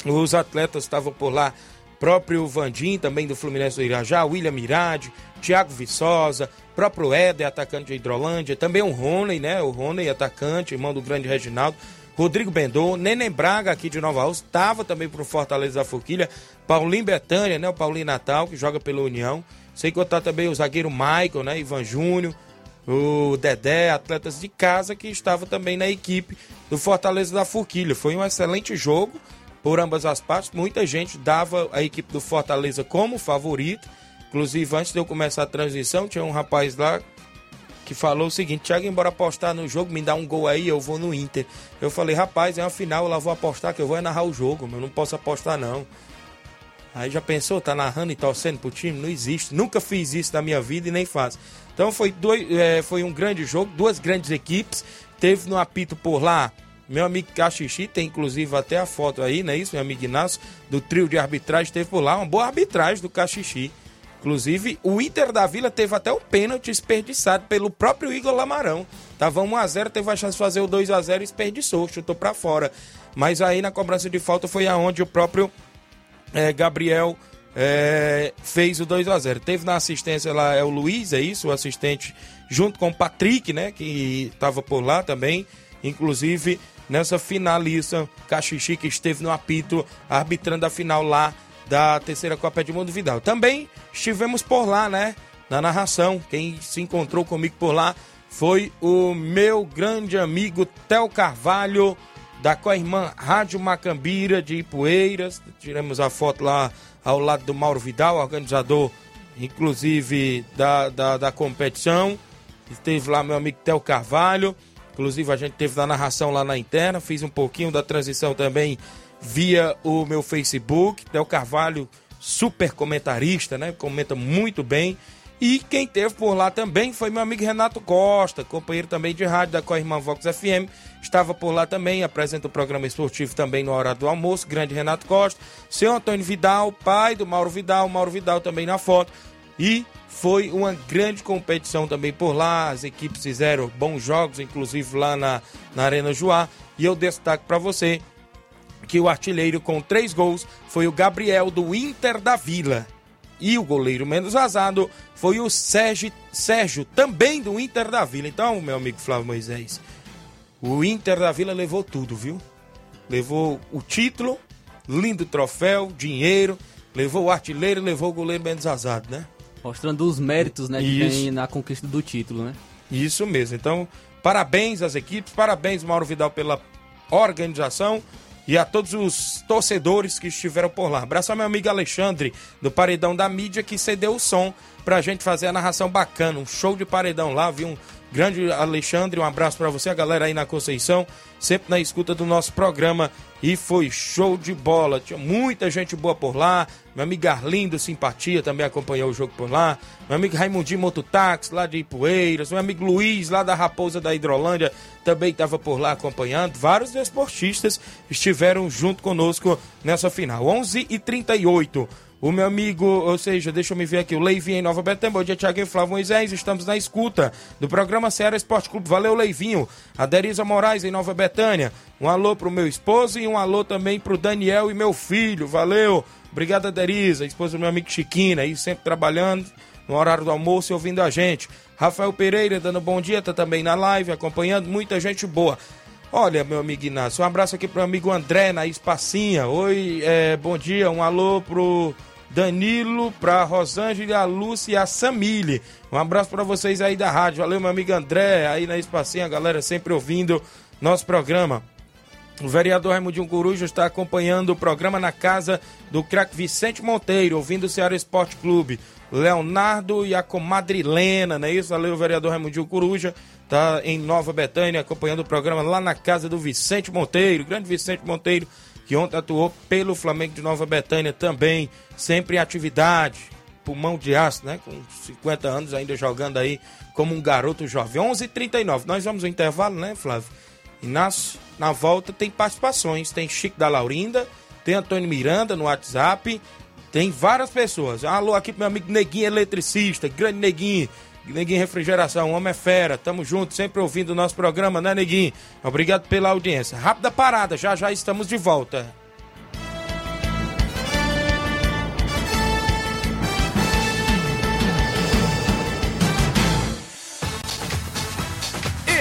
Os atletas estavam por lá, próprio Vandim, também do Fluminense do Irajá, William Mirade, Thiago Viçosa, próprio Éder, atacante de Hidrolândia, também o Rony, né? O Rony, atacante, irmão do grande Reginaldo. Rodrigo Bendô, Neném Braga aqui de Nova Rússia, estava também pro Fortaleza da Forquilha, Paulinho Betânia, né? O Paulinho Natal, que joga pela União. Sem contar também o zagueiro Michael, né? Ivan Júnior, o Dedé, atletas de casa que estava também na equipe do Fortaleza da Forquilha. Foi um excelente jogo por ambas as partes. Muita gente dava a equipe do Fortaleza como favorito. Inclusive, antes de eu começar a transição, tinha um rapaz lá que falou o seguinte: Thiago, embora apostar no jogo, me dá um gol aí, eu vou no Inter. Eu falei, rapaz, é uma final, eu lá vou apostar que eu vou é narrar o jogo, mas eu não posso apostar não. Aí já pensou, tá narrando e torcendo pro time? Não existe. Nunca fiz isso na minha vida e nem faço. Então foi, dois, é, foi um grande jogo, duas grandes equipes. Teve no apito por lá meu amigo Caxixi, tem inclusive até a foto aí, não é isso, meu amigo Inácio, do trio de arbitragem, teve por lá uma boa arbitragem do Caxixi. Inclusive, o Inter da Vila teve até um pênalti desperdiçado pelo próprio Igor Lamarão. Tava 1x0, teve a chance de fazer o 2x0 e desperdiçou, chutou pra fora. Mas aí na cobrança de falta foi aonde o próprio é, Gabriel é, fez o 2 a 0 Teve na assistência lá é o Luiz, é isso, o assistente, junto com o Patrick, né, que estava por lá também. Inclusive, nessa finalista, Caxixi, que esteve no apito, arbitrando a final lá da terceira Copa Edmundo Vidal. Também estivemos por lá, né, na narração. Quem se encontrou comigo por lá foi o meu grande amigo Tel Carvalho, da co-irmã Rádio Macambira de Ipueiras. Tiramos a foto lá ao lado do Mauro Vidal, organizador, inclusive, da, da, da competição. Esteve lá meu amigo Tel Carvalho. Inclusive, a gente teve na narração lá na interna. Fiz um pouquinho da transição também via o meu Facebook. Tel Carvalho, super comentarista, né? Comenta muito bem. E quem teve por lá também foi meu amigo Renato Costa, companheiro também de rádio da Corrimã Vox FM. Estava por lá também, apresenta o programa esportivo também no horário do almoço. Grande Renato Costa. Seu Antônio Vidal, pai do Mauro Vidal. Mauro Vidal também na foto. E foi uma grande competição também por lá. As equipes fizeram bons jogos, inclusive lá na, na Arena Joá. E eu destaco para você que o artilheiro com três gols foi o Gabriel do Inter da Vila. E o goleiro menos vazado foi o Sérgio, Sérgio, também do Inter da Vila. Então, meu amigo Flávio Moisés, o Inter da Vila levou tudo, viu? Levou o título, lindo troféu, dinheiro, levou o artilheiro, levou o goleiro menos vazado, né? Mostrando os méritos, né, que Isso. tem na conquista do título, né? Isso mesmo. Então, parabéns às equipes, parabéns, Mauro Vidal, pela organização e a todos os torcedores que estiveram por lá. Abraço ao meu amigo Alexandre, do Paredão da Mídia, que cedeu o som pra gente fazer a narração bacana. Um show de paredão lá, viu? Um grande Alexandre, um abraço pra você, a galera aí na Conceição, sempre na escuta do nosso programa. E foi show de bola. Tinha muita gente boa por lá. Meu amigo Arlindo Simpatia também acompanhou o jogo por lá. Meu amigo Raimundinho Mototáxi, lá de Ipueiras. Meu amigo Luiz, lá da Raposa da Hidrolândia, também estava por lá acompanhando. Vários desportistas estiveram junto conosco nessa final. 11 e 38 o meu amigo, ou seja, deixa eu me ver aqui, o Leivinho em Nova Betânia. Bom dia, Tiago e Flávio Moisés. Estamos na escuta do programa Ceará Esporte Clube. Valeu, Leivinho. A Derisa Moraes em Nova Betânia. Um alô pro meu esposo e um alô também pro Daniel e meu filho. Valeu. Obrigado, Derisa, esposa do meu amigo Chiquina, aí sempre trabalhando no horário do almoço e ouvindo a gente. Rafael Pereira dando bom dia, tá também na live, acompanhando. Muita gente boa. Olha, meu amigo Inácio, um abraço aqui pro meu amigo André na Espacinha. Oi, é, bom dia, um alô pro Danilo, pra Rosângela, a Lúcia e a Samile. Um abraço para vocês aí da rádio. Valeu, meu amigo André, aí na Espacinha, a galera sempre ouvindo nosso programa. O vereador Raimundinho Coruja está acompanhando o programa na casa do craque Vicente Monteiro, ouvindo o Ceará Esporte Clube. Leonardo e a comadrilena, não é isso? Valeu, vereador Raimundinho Coruja. Está em Nova Betânia acompanhando o programa lá na casa do Vicente Monteiro, grande Vicente Monteiro, que ontem atuou pelo Flamengo de Nova Betânia também, sempre em atividade, pulmão de aço, né? Com 50 anos ainda jogando aí como um garoto jovem. 11 h 39 Nós vamos ao intervalo, né, Flávio? Inácio, na volta tem participações. Tem Chico da Laurinda, tem Antônio Miranda no WhatsApp, tem várias pessoas. Alô aqui pro meu amigo Neguinho Eletricista, grande Neguinho. Neguinho Refrigeração, homem é fera, tamo junto, sempre ouvindo o nosso programa, né, Neguinho? Obrigado pela audiência. Rápida parada, já já estamos de volta.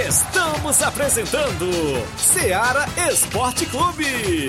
Estamos apresentando Seara Esporte Clube.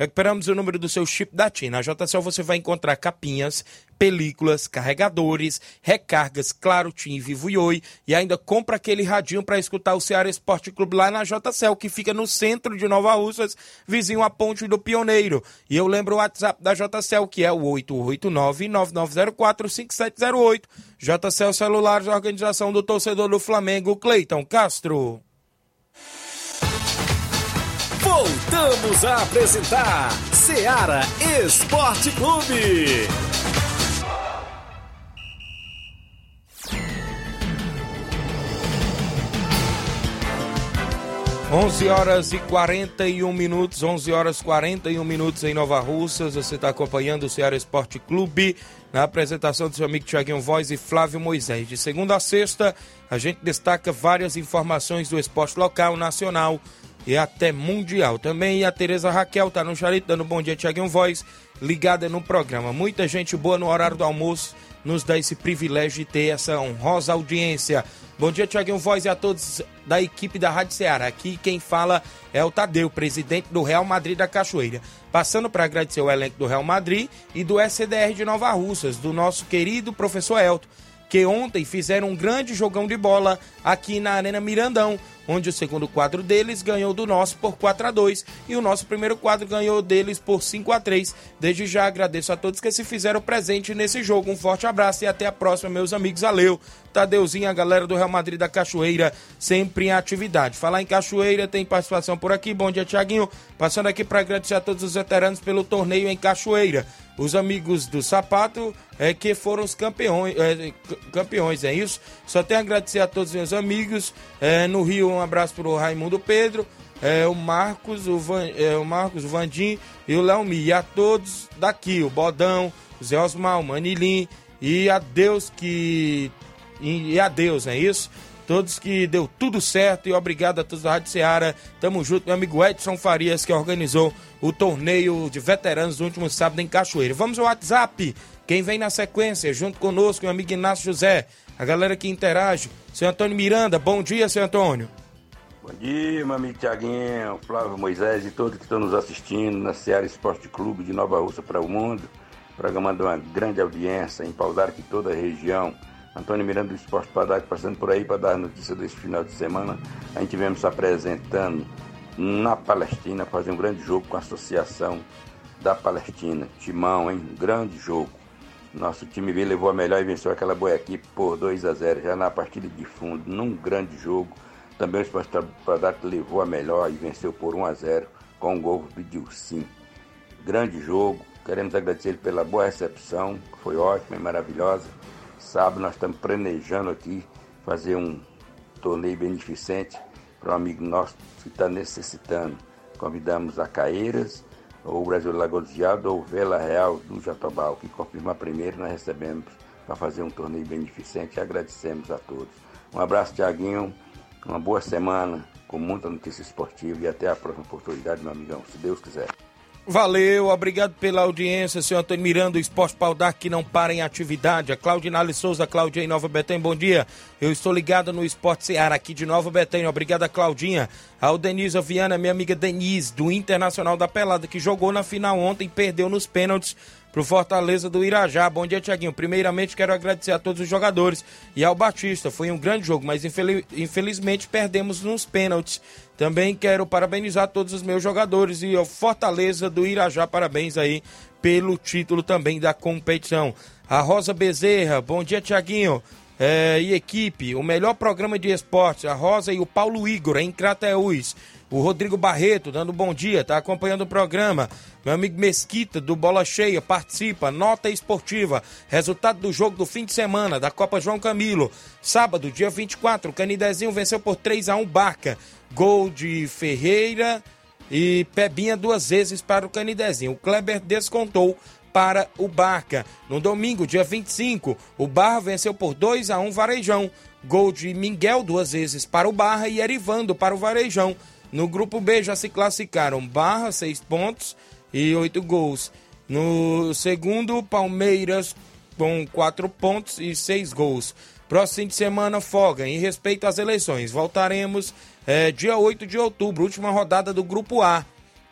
Recuperamos o número do seu chip da TIM. Na JCL você vai encontrar capinhas, películas, carregadores, recargas, claro, TIM, Vivo e Oi. E ainda compra aquele radinho para escutar o Ceará Esporte Clube lá na JCL, que fica no centro de Nova Russas, vizinho à Ponte do Pioneiro. E eu lembro o WhatsApp da JCL, que é o 889-9904-5708. JCL Celulares, organização do torcedor do Flamengo, Cleiton Castro. Voltamos a apresentar Seara Esporte Clube. 11 horas e 41 minutos, 11 horas 41 minutos em Nova Russas. Você está acompanhando o Ceará Esporte Clube na apresentação do seu amigo Tiaguinho Voz e Flávio Moisés. De segunda a sexta, a gente destaca várias informações do esporte local, nacional e até mundial. Também a Tereza Raquel está no Charito dando bom dia, Tiaguinho Voz, ligada no programa. Muita gente boa no horário do almoço nos dá esse privilégio de ter essa honrosa audiência. Bom dia, Tiaguinho Voz e a todos da equipe da Rádio Ceará. Aqui quem fala é o Tadeu, presidente do Real Madrid da Cachoeira. Passando para agradecer o elenco do Real Madrid e do SDR de Nova Russas, do nosso querido professor Elton, que ontem fizeram um grande jogão de bola aqui na Arena Mirandão, onde o segundo quadro deles ganhou do nosso por 4 a 2 e o nosso primeiro quadro ganhou deles por 5 a 3. Desde já agradeço a todos que se fizeram presente nesse jogo. Um forte abraço e até a próxima, meus amigos. Valeu! Tadeuzinho, a galera do Real Madrid da Cachoeira, sempre em atividade. Falar em Cachoeira, tem participação por aqui. Bom dia, Tiaguinho. Passando aqui para agradecer a todos os veteranos pelo torneio em Cachoeira. Os amigos do Sapato, é, que foram os campeões, é, campeões, é isso? Só tenho a agradecer a todos os meus amigos. É, no Rio, um abraço para o Raimundo Pedro. É, o Marcos, o, Van, é, o Marcos, o Vandim e o Léo Mi. E a todos daqui, o Bodão, o Zé Osmar, o Manilim. E a Deus que e, e adeus, não é isso? Todos que deu tudo certo e obrigado a todos da Rádio Ceará. Tamo junto, meu amigo Edson Farias, que organizou o torneio de veteranos no último sábado em Cachoeira. Vamos ao WhatsApp. Quem vem na sequência, junto conosco, meu amigo Inácio José, a galera que interage. Seu Antônio Miranda, bom dia, seu Antônio. Bom dia, meu amigo Tiaguinho, Flávio Moisés e todos que estão nos assistindo na Ceará Esporte Clube de Nova Rússia para o Mundo. Programa de uma grande audiência em Paudar que toda a região Antônio Miranda do Esporte Padar, passando por aí para dar notícia desse final de semana. A gente vem se apresentando na Palestina, fazer um grande jogo com a Associação da Palestina. Timão, hein? Um grande jogo. Nosso time B levou a melhor e venceu aquela boa equipe por 2 a 0 já na partida de fundo, num grande jogo. Também o Esporte Padar levou a melhor e venceu por 1 a 0 com um gol do Dilcim. Grande jogo. Queremos agradecer ele pela boa recepção, foi ótima e maravilhosa Sábado nós estamos planejando aqui fazer um torneio beneficente para um amigo nosso que está necessitando. Convidamos a Caeiras, ou o Brasil Lagoziado, ou Vela Real do Jatobal, que confirma primeiro, nós recebemos para fazer um torneio beneficente e agradecemos a todos. Um abraço, Tiaguinho, uma boa semana, com muita notícia esportiva e até a próxima oportunidade, meu amigão, se Deus quiser. Valeu, obrigado pela audiência, senhor Antônio Miranda, o Esporte Paudar que não para em atividade. A Claudinale Souza, Claudinha em Nova Betânia, bom dia. Eu estou ligado no Esporte Seara aqui de Nova Betânia. Obrigado, Claudinha. Ao Denise Viana, minha amiga Denise, do Internacional da Pelada, que jogou na final ontem e perdeu nos pênaltis pro Fortaleza do Irajá. Bom dia, Tiaguinho. Primeiramente, quero agradecer a todos os jogadores e ao Batista. Foi um grande jogo, mas infeliz... infelizmente perdemos nos pênaltis. Também quero parabenizar todos os meus jogadores e ao Fortaleza do Irajá. Parabéns aí pelo título também da competição. A Rosa Bezerra, bom dia, Tiaguinho. É, e equipe, o melhor programa de esportes, a Rosa e o Paulo Igor, em Crateús. O Rodrigo Barreto, dando bom dia, tá acompanhando o programa. Meu amigo Mesquita, do Bola Cheia, participa. Nota esportiva. Resultado do jogo do fim de semana da Copa João Camilo. Sábado, dia 24, o Canidezinho venceu por 3 a 1 Barca. Gol de Ferreira e Pebinha duas vezes para o Canidezinho. O Kleber descontou para o Barca. No domingo, dia 25, o Barra venceu por 2 a 1 Varejão. Gol de Miguel duas vezes para o Barra e Erivando para o Varejão. No grupo B já se classificaram Barra, seis pontos e oito gols. No segundo, Palmeiras com quatro pontos e seis gols. Próximo de semana, folga. Em respeito às eleições, voltaremos é, dia 8 de outubro, última rodada do Grupo A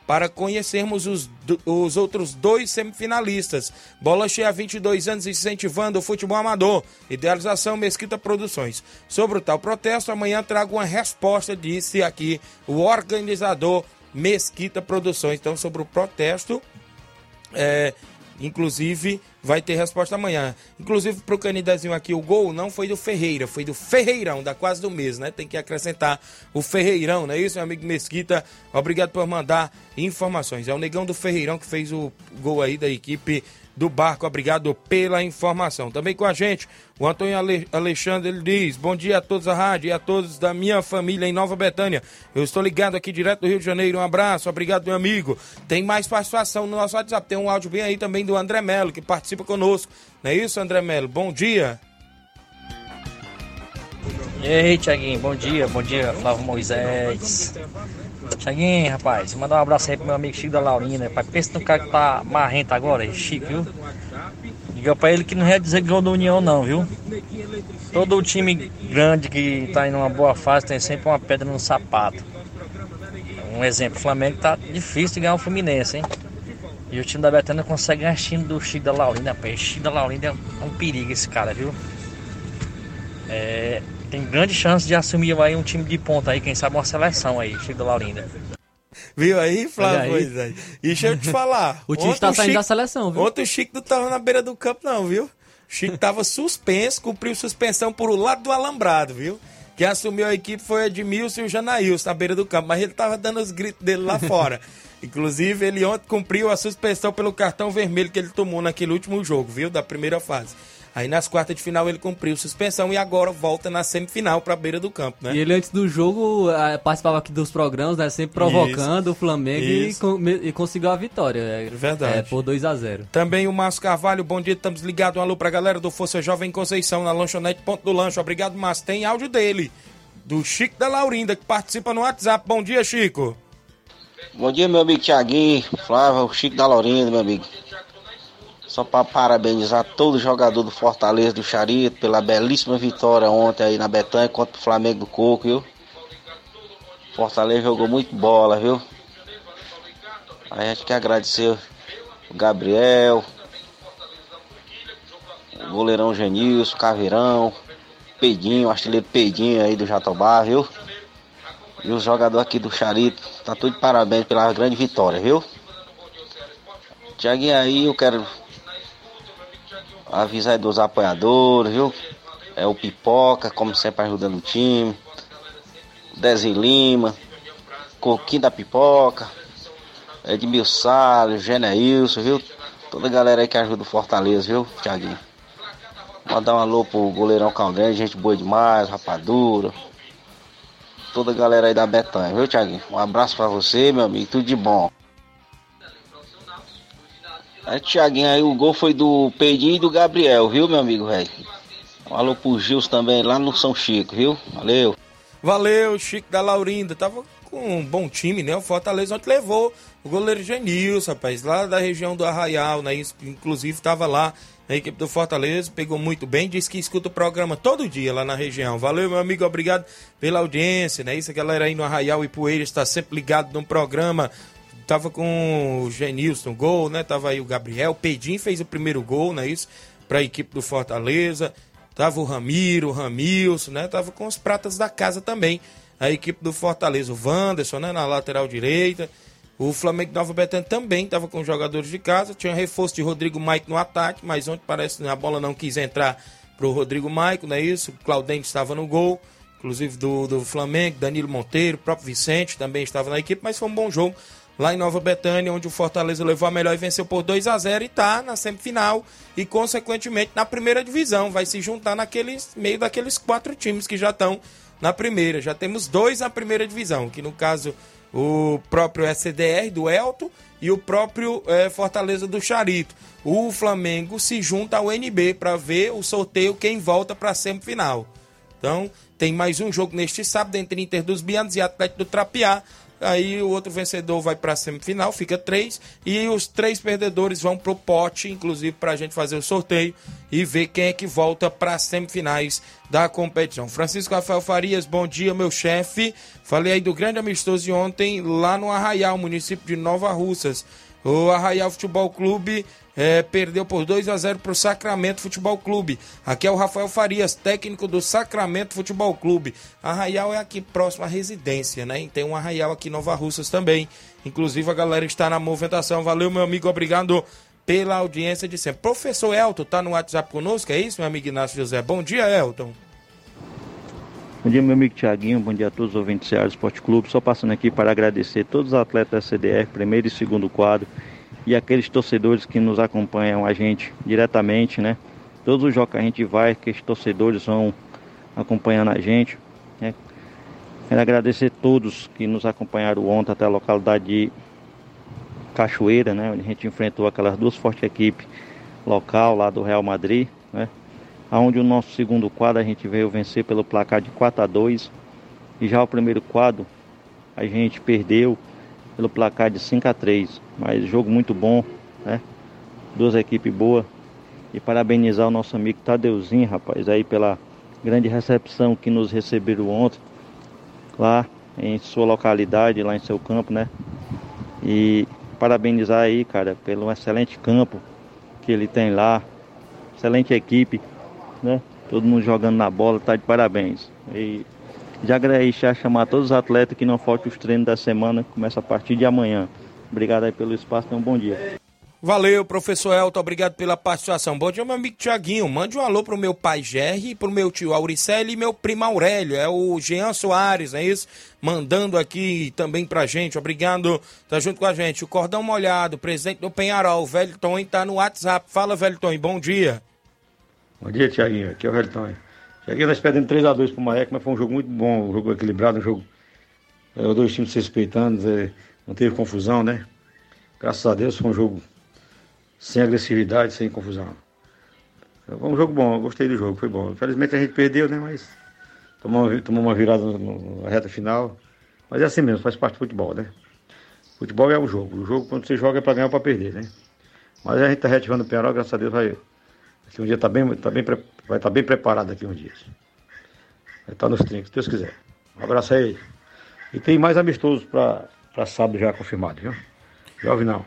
para conhecermos os, os outros dois semifinalistas. Bola cheia 22 anos incentivando o futebol amador. Idealização Mesquita Produções. Sobre o tal protesto, amanhã trago uma resposta, disse aqui o organizador Mesquita Produções. Então, sobre o protesto, é, inclusive vai ter resposta amanhã. Inclusive, pro Canidezinho aqui, o gol não foi do Ferreira, foi do Ferreirão, da quase do mês, né? Tem que acrescentar o Ferreirão, não é isso, meu amigo Mesquita? Obrigado por mandar informações. É o negão do Ferreirão que fez o gol aí da equipe do barco. Obrigado pela informação. Também com a gente, o Antônio Ale Alexandre ele diz: Bom dia a todos da rádio e a todos da minha família em Nova Betânia. Eu estou ligado aqui direto do Rio de Janeiro. Um abraço, obrigado, meu amigo. Tem mais participação no nosso WhatsApp. Tem um áudio bem aí também do André Melo, que participa conosco. Não é isso, André Melo? Bom dia. E aí, Tiaguinho, bom dia, bom dia, Flávio Moisés. Tiaguinho, rapaz, mandar um abraço aí pro meu amigo Chico da Laurinda. Rapaz, pensa no cara que tá marrento agora, Chico, viu? Diga pra ele que não é dizer gol da União, não, viu? Todo o time grande que tá em uma boa fase tem sempre uma pedra no sapato. Um exemplo, o Flamengo tá difícil de ganhar o Fluminense, hein? E o time da Betânia consegue ganhar o time do Chico da Laurinda, rapaz. Chico da Laurinda é um perigo esse cara, viu? É, tem grande chance de assumir aí um time de ponta aí, quem sabe uma seleção aí, Chico da Laurinda. Viu aí, Flávio. Moisés? E deixa eu te falar. O time está saindo Chico- da seleção, viu? Ontem o Chico não tava na beira do campo, não, viu? O Chico tava suspenso, cumpriu suspensão por o lado do alambrado, viu? Quem assumiu a equipe foi Edmilson e o Janaílson na beira do campo, mas ele tava dando os gritos dele lá fora. Inclusive, ele ontem cumpriu a suspensão pelo cartão vermelho que ele tomou naquele último jogo, viu? Da primeira fase. Aí nas quartas de final ele cumpriu suspensão e agora volta na semifinal pra beira do campo, né? E ele antes do jogo participava aqui dos programas, né? Sempre provocando o Flamengo e, Isso. e conseguiu a vitória. É, Verdade. É, por 2 a 0 Também o Márcio Carvalho, bom dia, estamos ligados. Um alô pra galera do Força Jovem Conceição, na lanchonete Ponto do Lanche. Obrigado, Márcio. Tem áudio dele, do Chico da Laurinda, que participa no WhatsApp. Bom dia, Chico. Bom dia, meu amigo Tiaguinho, Flávio, Chico da Laurinda, meu amigo. Só para parabenizar todo jogador do Fortaleza do Charito pela belíssima vitória ontem aí na Betânia contra o Flamengo do Coco, viu? Fortaleza jogou muito bola, viu? A gente quer agradecer o Gabriel, o goleirão Genilson, Caveirão, Pedinho, o artilheiro Pedinho aí do Jatobá, viu? E os jogadores aqui do Charito, tá tudo de parabéns pela grande vitória, viu? Tiaguinho aí, eu quero avisar dos apoiadores, viu? É o Pipoca, como sempre ajudando o time. Desi Lima, Coquinho da Pipoca, Edmil Salles, Geneilson, viu? Toda a galera aí que ajuda o Fortaleza, viu, Tiaguinho? Mandar um alô pro goleirão Calgrande, gente boa demais, rapadura. Toda a galera aí da Betânia, viu, Tiaguinho? Um abraço pra você, meu amigo, tudo de bom. Aí, Tiaguinho, aí o gol foi do Pedinho e do Gabriel, viu, meu amigo, velho? Alô pro Gils também, lá no São Chico, viu? Valeu. Valeu, Chico da Laurinda. Tava com um bom time, né? O Fortaleza ontem levou o goleiro Genilson, rapaz, lá da região do Arraial, né? Inclusive tava lá na equipe do Fortaleza, pegou muito bem, disse que escuta o programa todo dia lá na região. Valeu, meu amigo, obrigado pela audiência, né? Isso, a galera aí no Arraial e Poeira está sempre ligado no programa. Tava com o Genilson, gol, né? Tava aí o Gabriel, Pedinho fez o primeiro gol, né? Isso, pra equipe do Fortaleza. Tava o Ramiro, o Ramilson, né? Tava com os pratas da casa também. A equipe do Fortaleza, o Wanderson, né? Na lateral direita. O Flamengo Nova Betânia também estava com jogadores de casa. Tinha reforço de Rodrigo Maico no ataque, mas ontem parece que a bola não quis entrar pro Rodrigo Maico, não é isso? O Claudente estava no gol, inclusive do, do Flamengo, Danilo Monteiro, o próprio Vicente também estava na equipe, mas foi um bom jogo lá em Nova Betânia, onde o Fortaleza levou a melhor e venceu por 2 a 0 e tá na semifinal e, consequentemente, na primeira divisão. Vai se juntar naqueles meio daqueles quatro times que já estão na primeira. Já temos dois na primeira divisão, que no caso o próprio SDR do Elton e o próprio eh, Fortaleza do Charito. O Flamengo se junta ao NB para ver o sorteio quem volta para a semifinal. Então, tem mais um jogo neste sábado entre Inter dos Bianos e Atlético do Trapiá. Aí o outro vencedor vai para a semifinal, fica três. E os três perdedores vão pro pote, inclusive para a gente fazer o sorteio e ver quem é que volta para as semifinais da competição. Francisco Rafael Farias, bom dia, meu chefe. Falei aí do grande amistoso de ontem lá no Arraial, município de Nova Russas. O Arraial Futebol Clube eh, perdeu por 2 a 0 para o Sacramento Futebol Clube. Aqui é o Rafael Farias, técnico do Sacramento Futebol Clube. Arraial é aqui próximo à residência, né? E tem um Arraial aqui em Nova Russas também. Inclusive a galera está na movimentação. Valeu, meu amigo, obrigado pela audiência de sempre. Professor Elton tá no WhatsApp conosco, é isso, meu amigo Inácio José? Bom dia, Elton. Bom dia, meu amigo Tiaguinho. Bom dia a todos os ouvintes do Esporte Clube. Só passando aqui para agradecer todos os atletas da CDR, primeiro e segundo quadro, e aqueles torcedores que nos acompanham a gente diretamente, né? Todos os jogos que a gente vai, aqueles torcedores vão acompanhando a gente. Né? Quero agradecer a todos que nos acompanharam ontem até a localidade de Cachoeira, né? Onde a gente enfrentou aquelas duas fortes equipes local lá do Real Madrid, né? Onde o nosso segundo quadro a gente veio vencer pelo placar de 4 a 2 e já o primeiro quadro a gente perdeu pelo placar de 5 a 3 mas jogo muito bom, né? Duas equipes boas. E parabenizar o nosso amigo Tadeuzinho, rapaz, aí pela grande recepção que nos receberam ontem lá em sua localidade, lá em seu campo, né? E parabenizar aí, cara, pelo excelente campo que ele tem lá, excelente equipe, né? Todo mundo jogando na bola, tá de parabéns. E já agradecer chamar todos os atletas que não faltem os treinos da semana, que começa a partir de amanhã. Obrigado aí pelo espaço, tenha um bom dia. Valeu, professor Elton, obrigado pela participação. Bom dia, meu amigo Tiaguinho. Mande um alô pro meu pai Gerry, pro meu tio Auricelli e meu primo Aurélio. É o Jean Soares, é isso? Mandando aqui também pra gente. Obrigado, tá junto com a gente. O Cordão Molhado, presidente do Penharol, Velho Tom, tá no WhatsApp. Fala, Velho Tom, bom dia. Bom dia, Tiaguinho. Aqui é o Velho Tom. Tiaguinho, nós perdemos 3x2 pro Maek, mas foi um jogo muito bom, um jogo equilibrado, um jogo. É, os dois times se respeitando, é, não teve confusão, né? Graças a Deus foi um jogo sem agressividade, sem confusão. Foi um jogo bom, eu gostei do jogo, foi bom. Infelizmente a gente perdeu, né? Mas tomou, tomou uma virada na reta final. Mas é assim mesmo, faz parte do futebol, né? Futebol é um jogo. O jogo, quando você joga, é pra ganhar ou pra perder, né? Mas a gente tá reativando o Penarol, graças a Deus, vai. Daqui um dia tá bem, tá bem, vai estar tá bem preparado daqui uns dias. Vai estar tá nos trincos, se Deus quiser. Um abraço aí. E tem mais amistosos para sábado já confirmado, viu? Jovem não.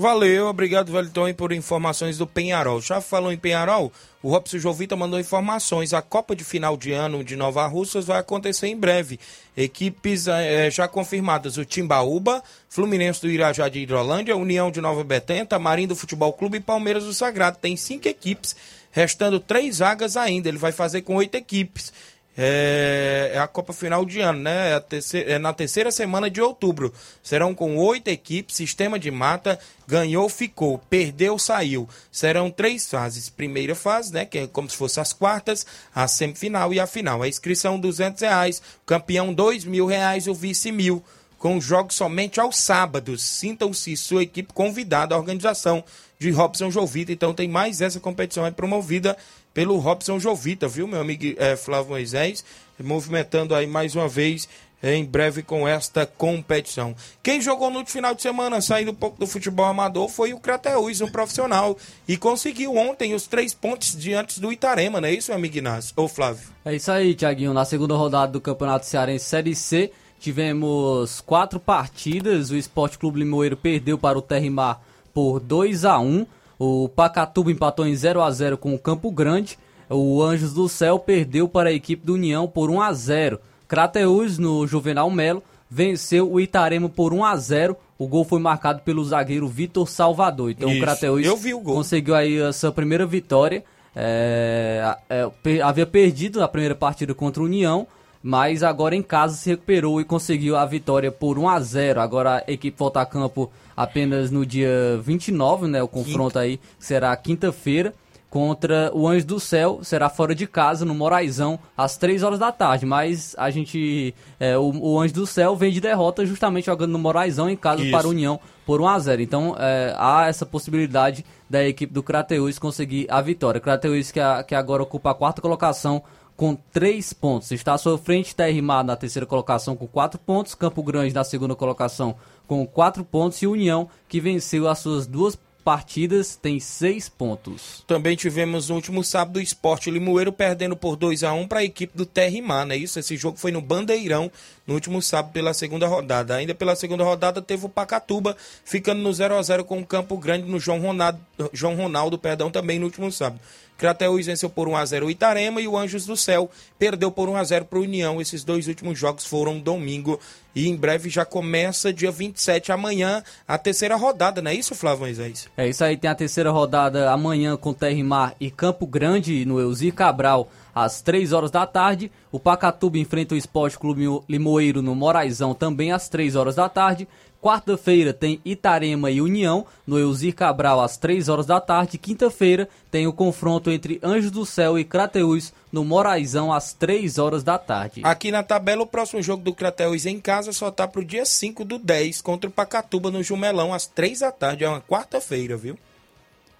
Valeu, obrigado, Wellington, por informações do Penharol. Já falou em Penharol? O Robson Jovita mandou informações. A Copa de Final de Ano de Nova Russas vai acontecer em breve. Equipes é, já confirmadas: o Timbaúba, Fluminense do Irajá de Hidrolândia, União de Nova Betânia, Tamarindo Futebol Clube e Palmeiras do Sagrado. Tem cinco equipes, restando três vagas ainda. Ele vai fazer com oito equipes é, é a Copa Final de ano, né? É, terceira, é, na terceira semana de outubro. Serão com oito equipes, sistema de mata, ganhou, ficou, perdeu, saiu. Serão três fases. Primeira fase, né? Que é como se fosse as quartas, a semifinal e a final. A inscrição duzentos reais, campeão dois mil reais, o vice mil. Com jogos somente aos sábados. Sintam-se sua equipe convidada à organização de Robson Jovita. Então tem mais essa competição é promovida pelo Robson Jovita, viu, meu amigo é, Flávio Moisés? Movimentando aí mais uma vez em breve com esta competição. Quem jogou no final de semana, saindo um pouco do futebol amador, foi o Crateus, um profissional. E conseguiu ontem os três pontos diante do Itarema, não é isso, meu amigo Inácio? Ô, Flávio. É isso aí, Tiaguinho. Na segunda rodada do Campeonato Cearense Série C, tivemos quatro partidas. O Esporte Clube Limoeiro perdeu para o Terrimar por 2 a 1 o Pacatuba empatou em 0 a 0 com o Campo Grande. O Anjos do Céu perdeu para a equipe do União por 1 a 0. Crateus no Juvenal Melo venceu o Itarema por 1 a 0. O gol foi marcado pelo zagueiro Vitor Salvador. Então Isso. o Crateus conseguiu aí a sua primeira vitória. É, é, havia perdido a primeira partida contra o União, mas agora em casa se recuperou e conseguiu a vitória por 1 a 0. Agora a equipe volta a campo apenas no dia 29, né? O confronto Quinta. aí será quinta-feira contra o Anjo do Céu, será fora de casa, no Moraizão, às 3 horas da tarde. Mas a gente. É, o, o, Anjo do Céu vem de derrota justamente jogando no Moraizão em casa Isso. para a União por 1 a 0 Então é, há essa possibilidade da equipe do Crateus conseguir a vitória. Crateus que, a, que agora ocupa a quarta colocação com 3 pontos. Está à sua frente, Terrimar na terceira colocação com 4 pontos, Campo Grande na segunda colocação com 4 pontos e União, que venceu as suas duas partidas, tem 6 pontos. Também tivemos no último sábado o Esporte Limoeiro perdendo por 2 a 1 para a equipe do Terrimar, não é isso? Esse jogo foi no Bandeirão no último sábado pela segunda rodada. Ainda pela segunda rodada teve o Pacatuba ficando no 0 a 0 com o Campo Grande no João Ronaldo, João Ronaldo, perdão, também no último sábado. Crateus venceu por 1x0 o Itarema e o Anjos do Céu perdeu por 1x0 para o União. Esses dois últimos jogos foram domingo e em breve já começa dia 27, amanhã, a terceira rodada, não é isso, Flávio Moisés? É isso aí, tem a terceira rodada amanhã com Terrimar e Campo Grande no Elzir Cabral às 3 horas da tarde. O Pacatuba enfrenta o Esporte Clube Limoeiro no Moraizão também às 3 horas da tarde. Quarta-feira tem Itarema e União, no Elzir Cabral, às 3 horas da tarde. Quinta-feira tem o confronto entre Anjos do Céu e Crateús, no Moraizão, às 3 horas da tarde. Aqui na tabela, o próximo jogo do Crateus em casa só tá pro dia 5 do 10 contra o Pacatuba no Jumelão, às 3 da tarde. É uma quarta-feira, viu?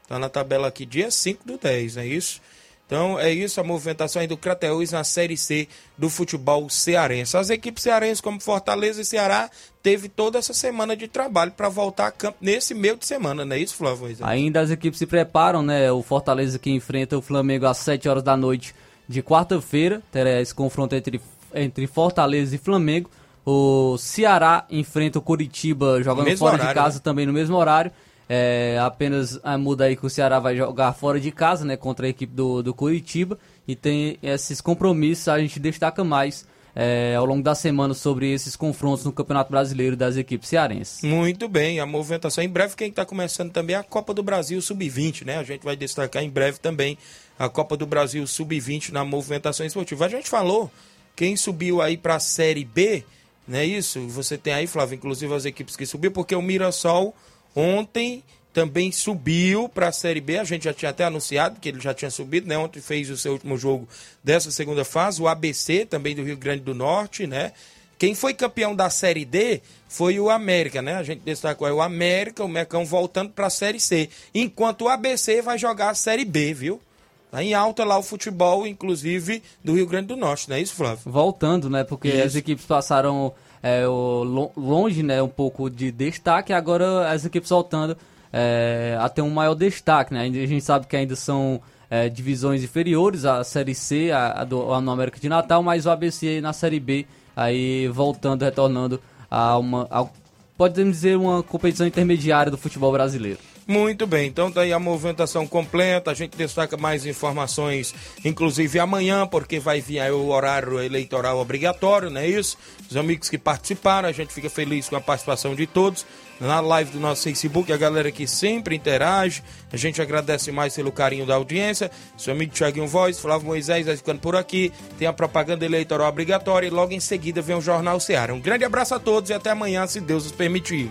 Tá na tabela aqui, dia 5 do 10, não é isso? Então é isso, a movimentação aí do Crateus na Série C do futebol cearense. As equipes cearenses como Fortaleza e Ceará teve toda essa semana de trabalho para voltar a campo nesse meio de semana, não é isso, Flávio? Ainda as equipes se preparam, né? O Fortaleza que enfrenta o Flamengo às 7 horas da noite de quarta-feira, terá esse confronto entre, entre Fortaleza e Flamengo. O Ceará enfrenta o Curitiba jogando fora horário, de casa né? também no mesmo horário. É, apenas a muda aí que o Ceará vai jogar fora de casa, né, contra a equipe do, do Curitiba. E tem esses compromissos, a gente destaca mais é, ao longo da semana sobre esses confrontos no Campeonato Brasileiro das equipes cearenses. Muito bem, a movimentação. Em breve, quem está começando também é a Copa do Brasil Sub-20, né? A gente vai destacar em breve também a Copa do Brasil Sub-20 na movimentação esportiva. A gente falou, quem subiu aí para a Série B, não é isso? Você tem aí, Flávio, inclusive as equipes que subiu, porque o Mirassol Ontem também subiu para a Série B. A gente já tinha até anunciado que ele já tinha subido, né? Ontem fez o seu último jogo dessa segunda fase. O ABC, também do Rio Grande do Norte, né? Quem foi campeão da Série D foi o América, né? A gente destacou aí o América, o Mecão voltando para a Série C. Enquanto o ABC vai jogar a Série B, viu? Tá em alta lá o futebol, inclusive, do Rio Grande do Norte, não é isso, Flávio? Voltando, né? Porque isso. as equipes passaram é, longe, né, um pouco de destaque, agora as equipes voltando é, a ter um maior destaque, né? A gente sabe que ainda são é, divisões inferiores, a Série C, a, a, do, a no América de Natal, mas o ABC na Série B, aí voltando, retornando a uma, a, dizer, uma competição intermediária do futebol brasileiro. Muito bem, então tá aí a movimentação completa. A gente destaca mais informações, inclusive amanhã, porque vai vir o horário eleitoral obrigatório, não é isso? Os amigos que participaram, a gente fica feliz com a participação de todos na live do nosso Facebook, a galera que sempre interage. A gente agradece mais pelo carinho da audiência. Seu amigo Thiaguinho Voz, Flávio Moisés vai ficando por aqui. Tem a propaganda eleitoral obrigatória e logo em seguida vem o Jornal Seara. Um grande abraço a todos e até amanhã, se Deus nos permitir.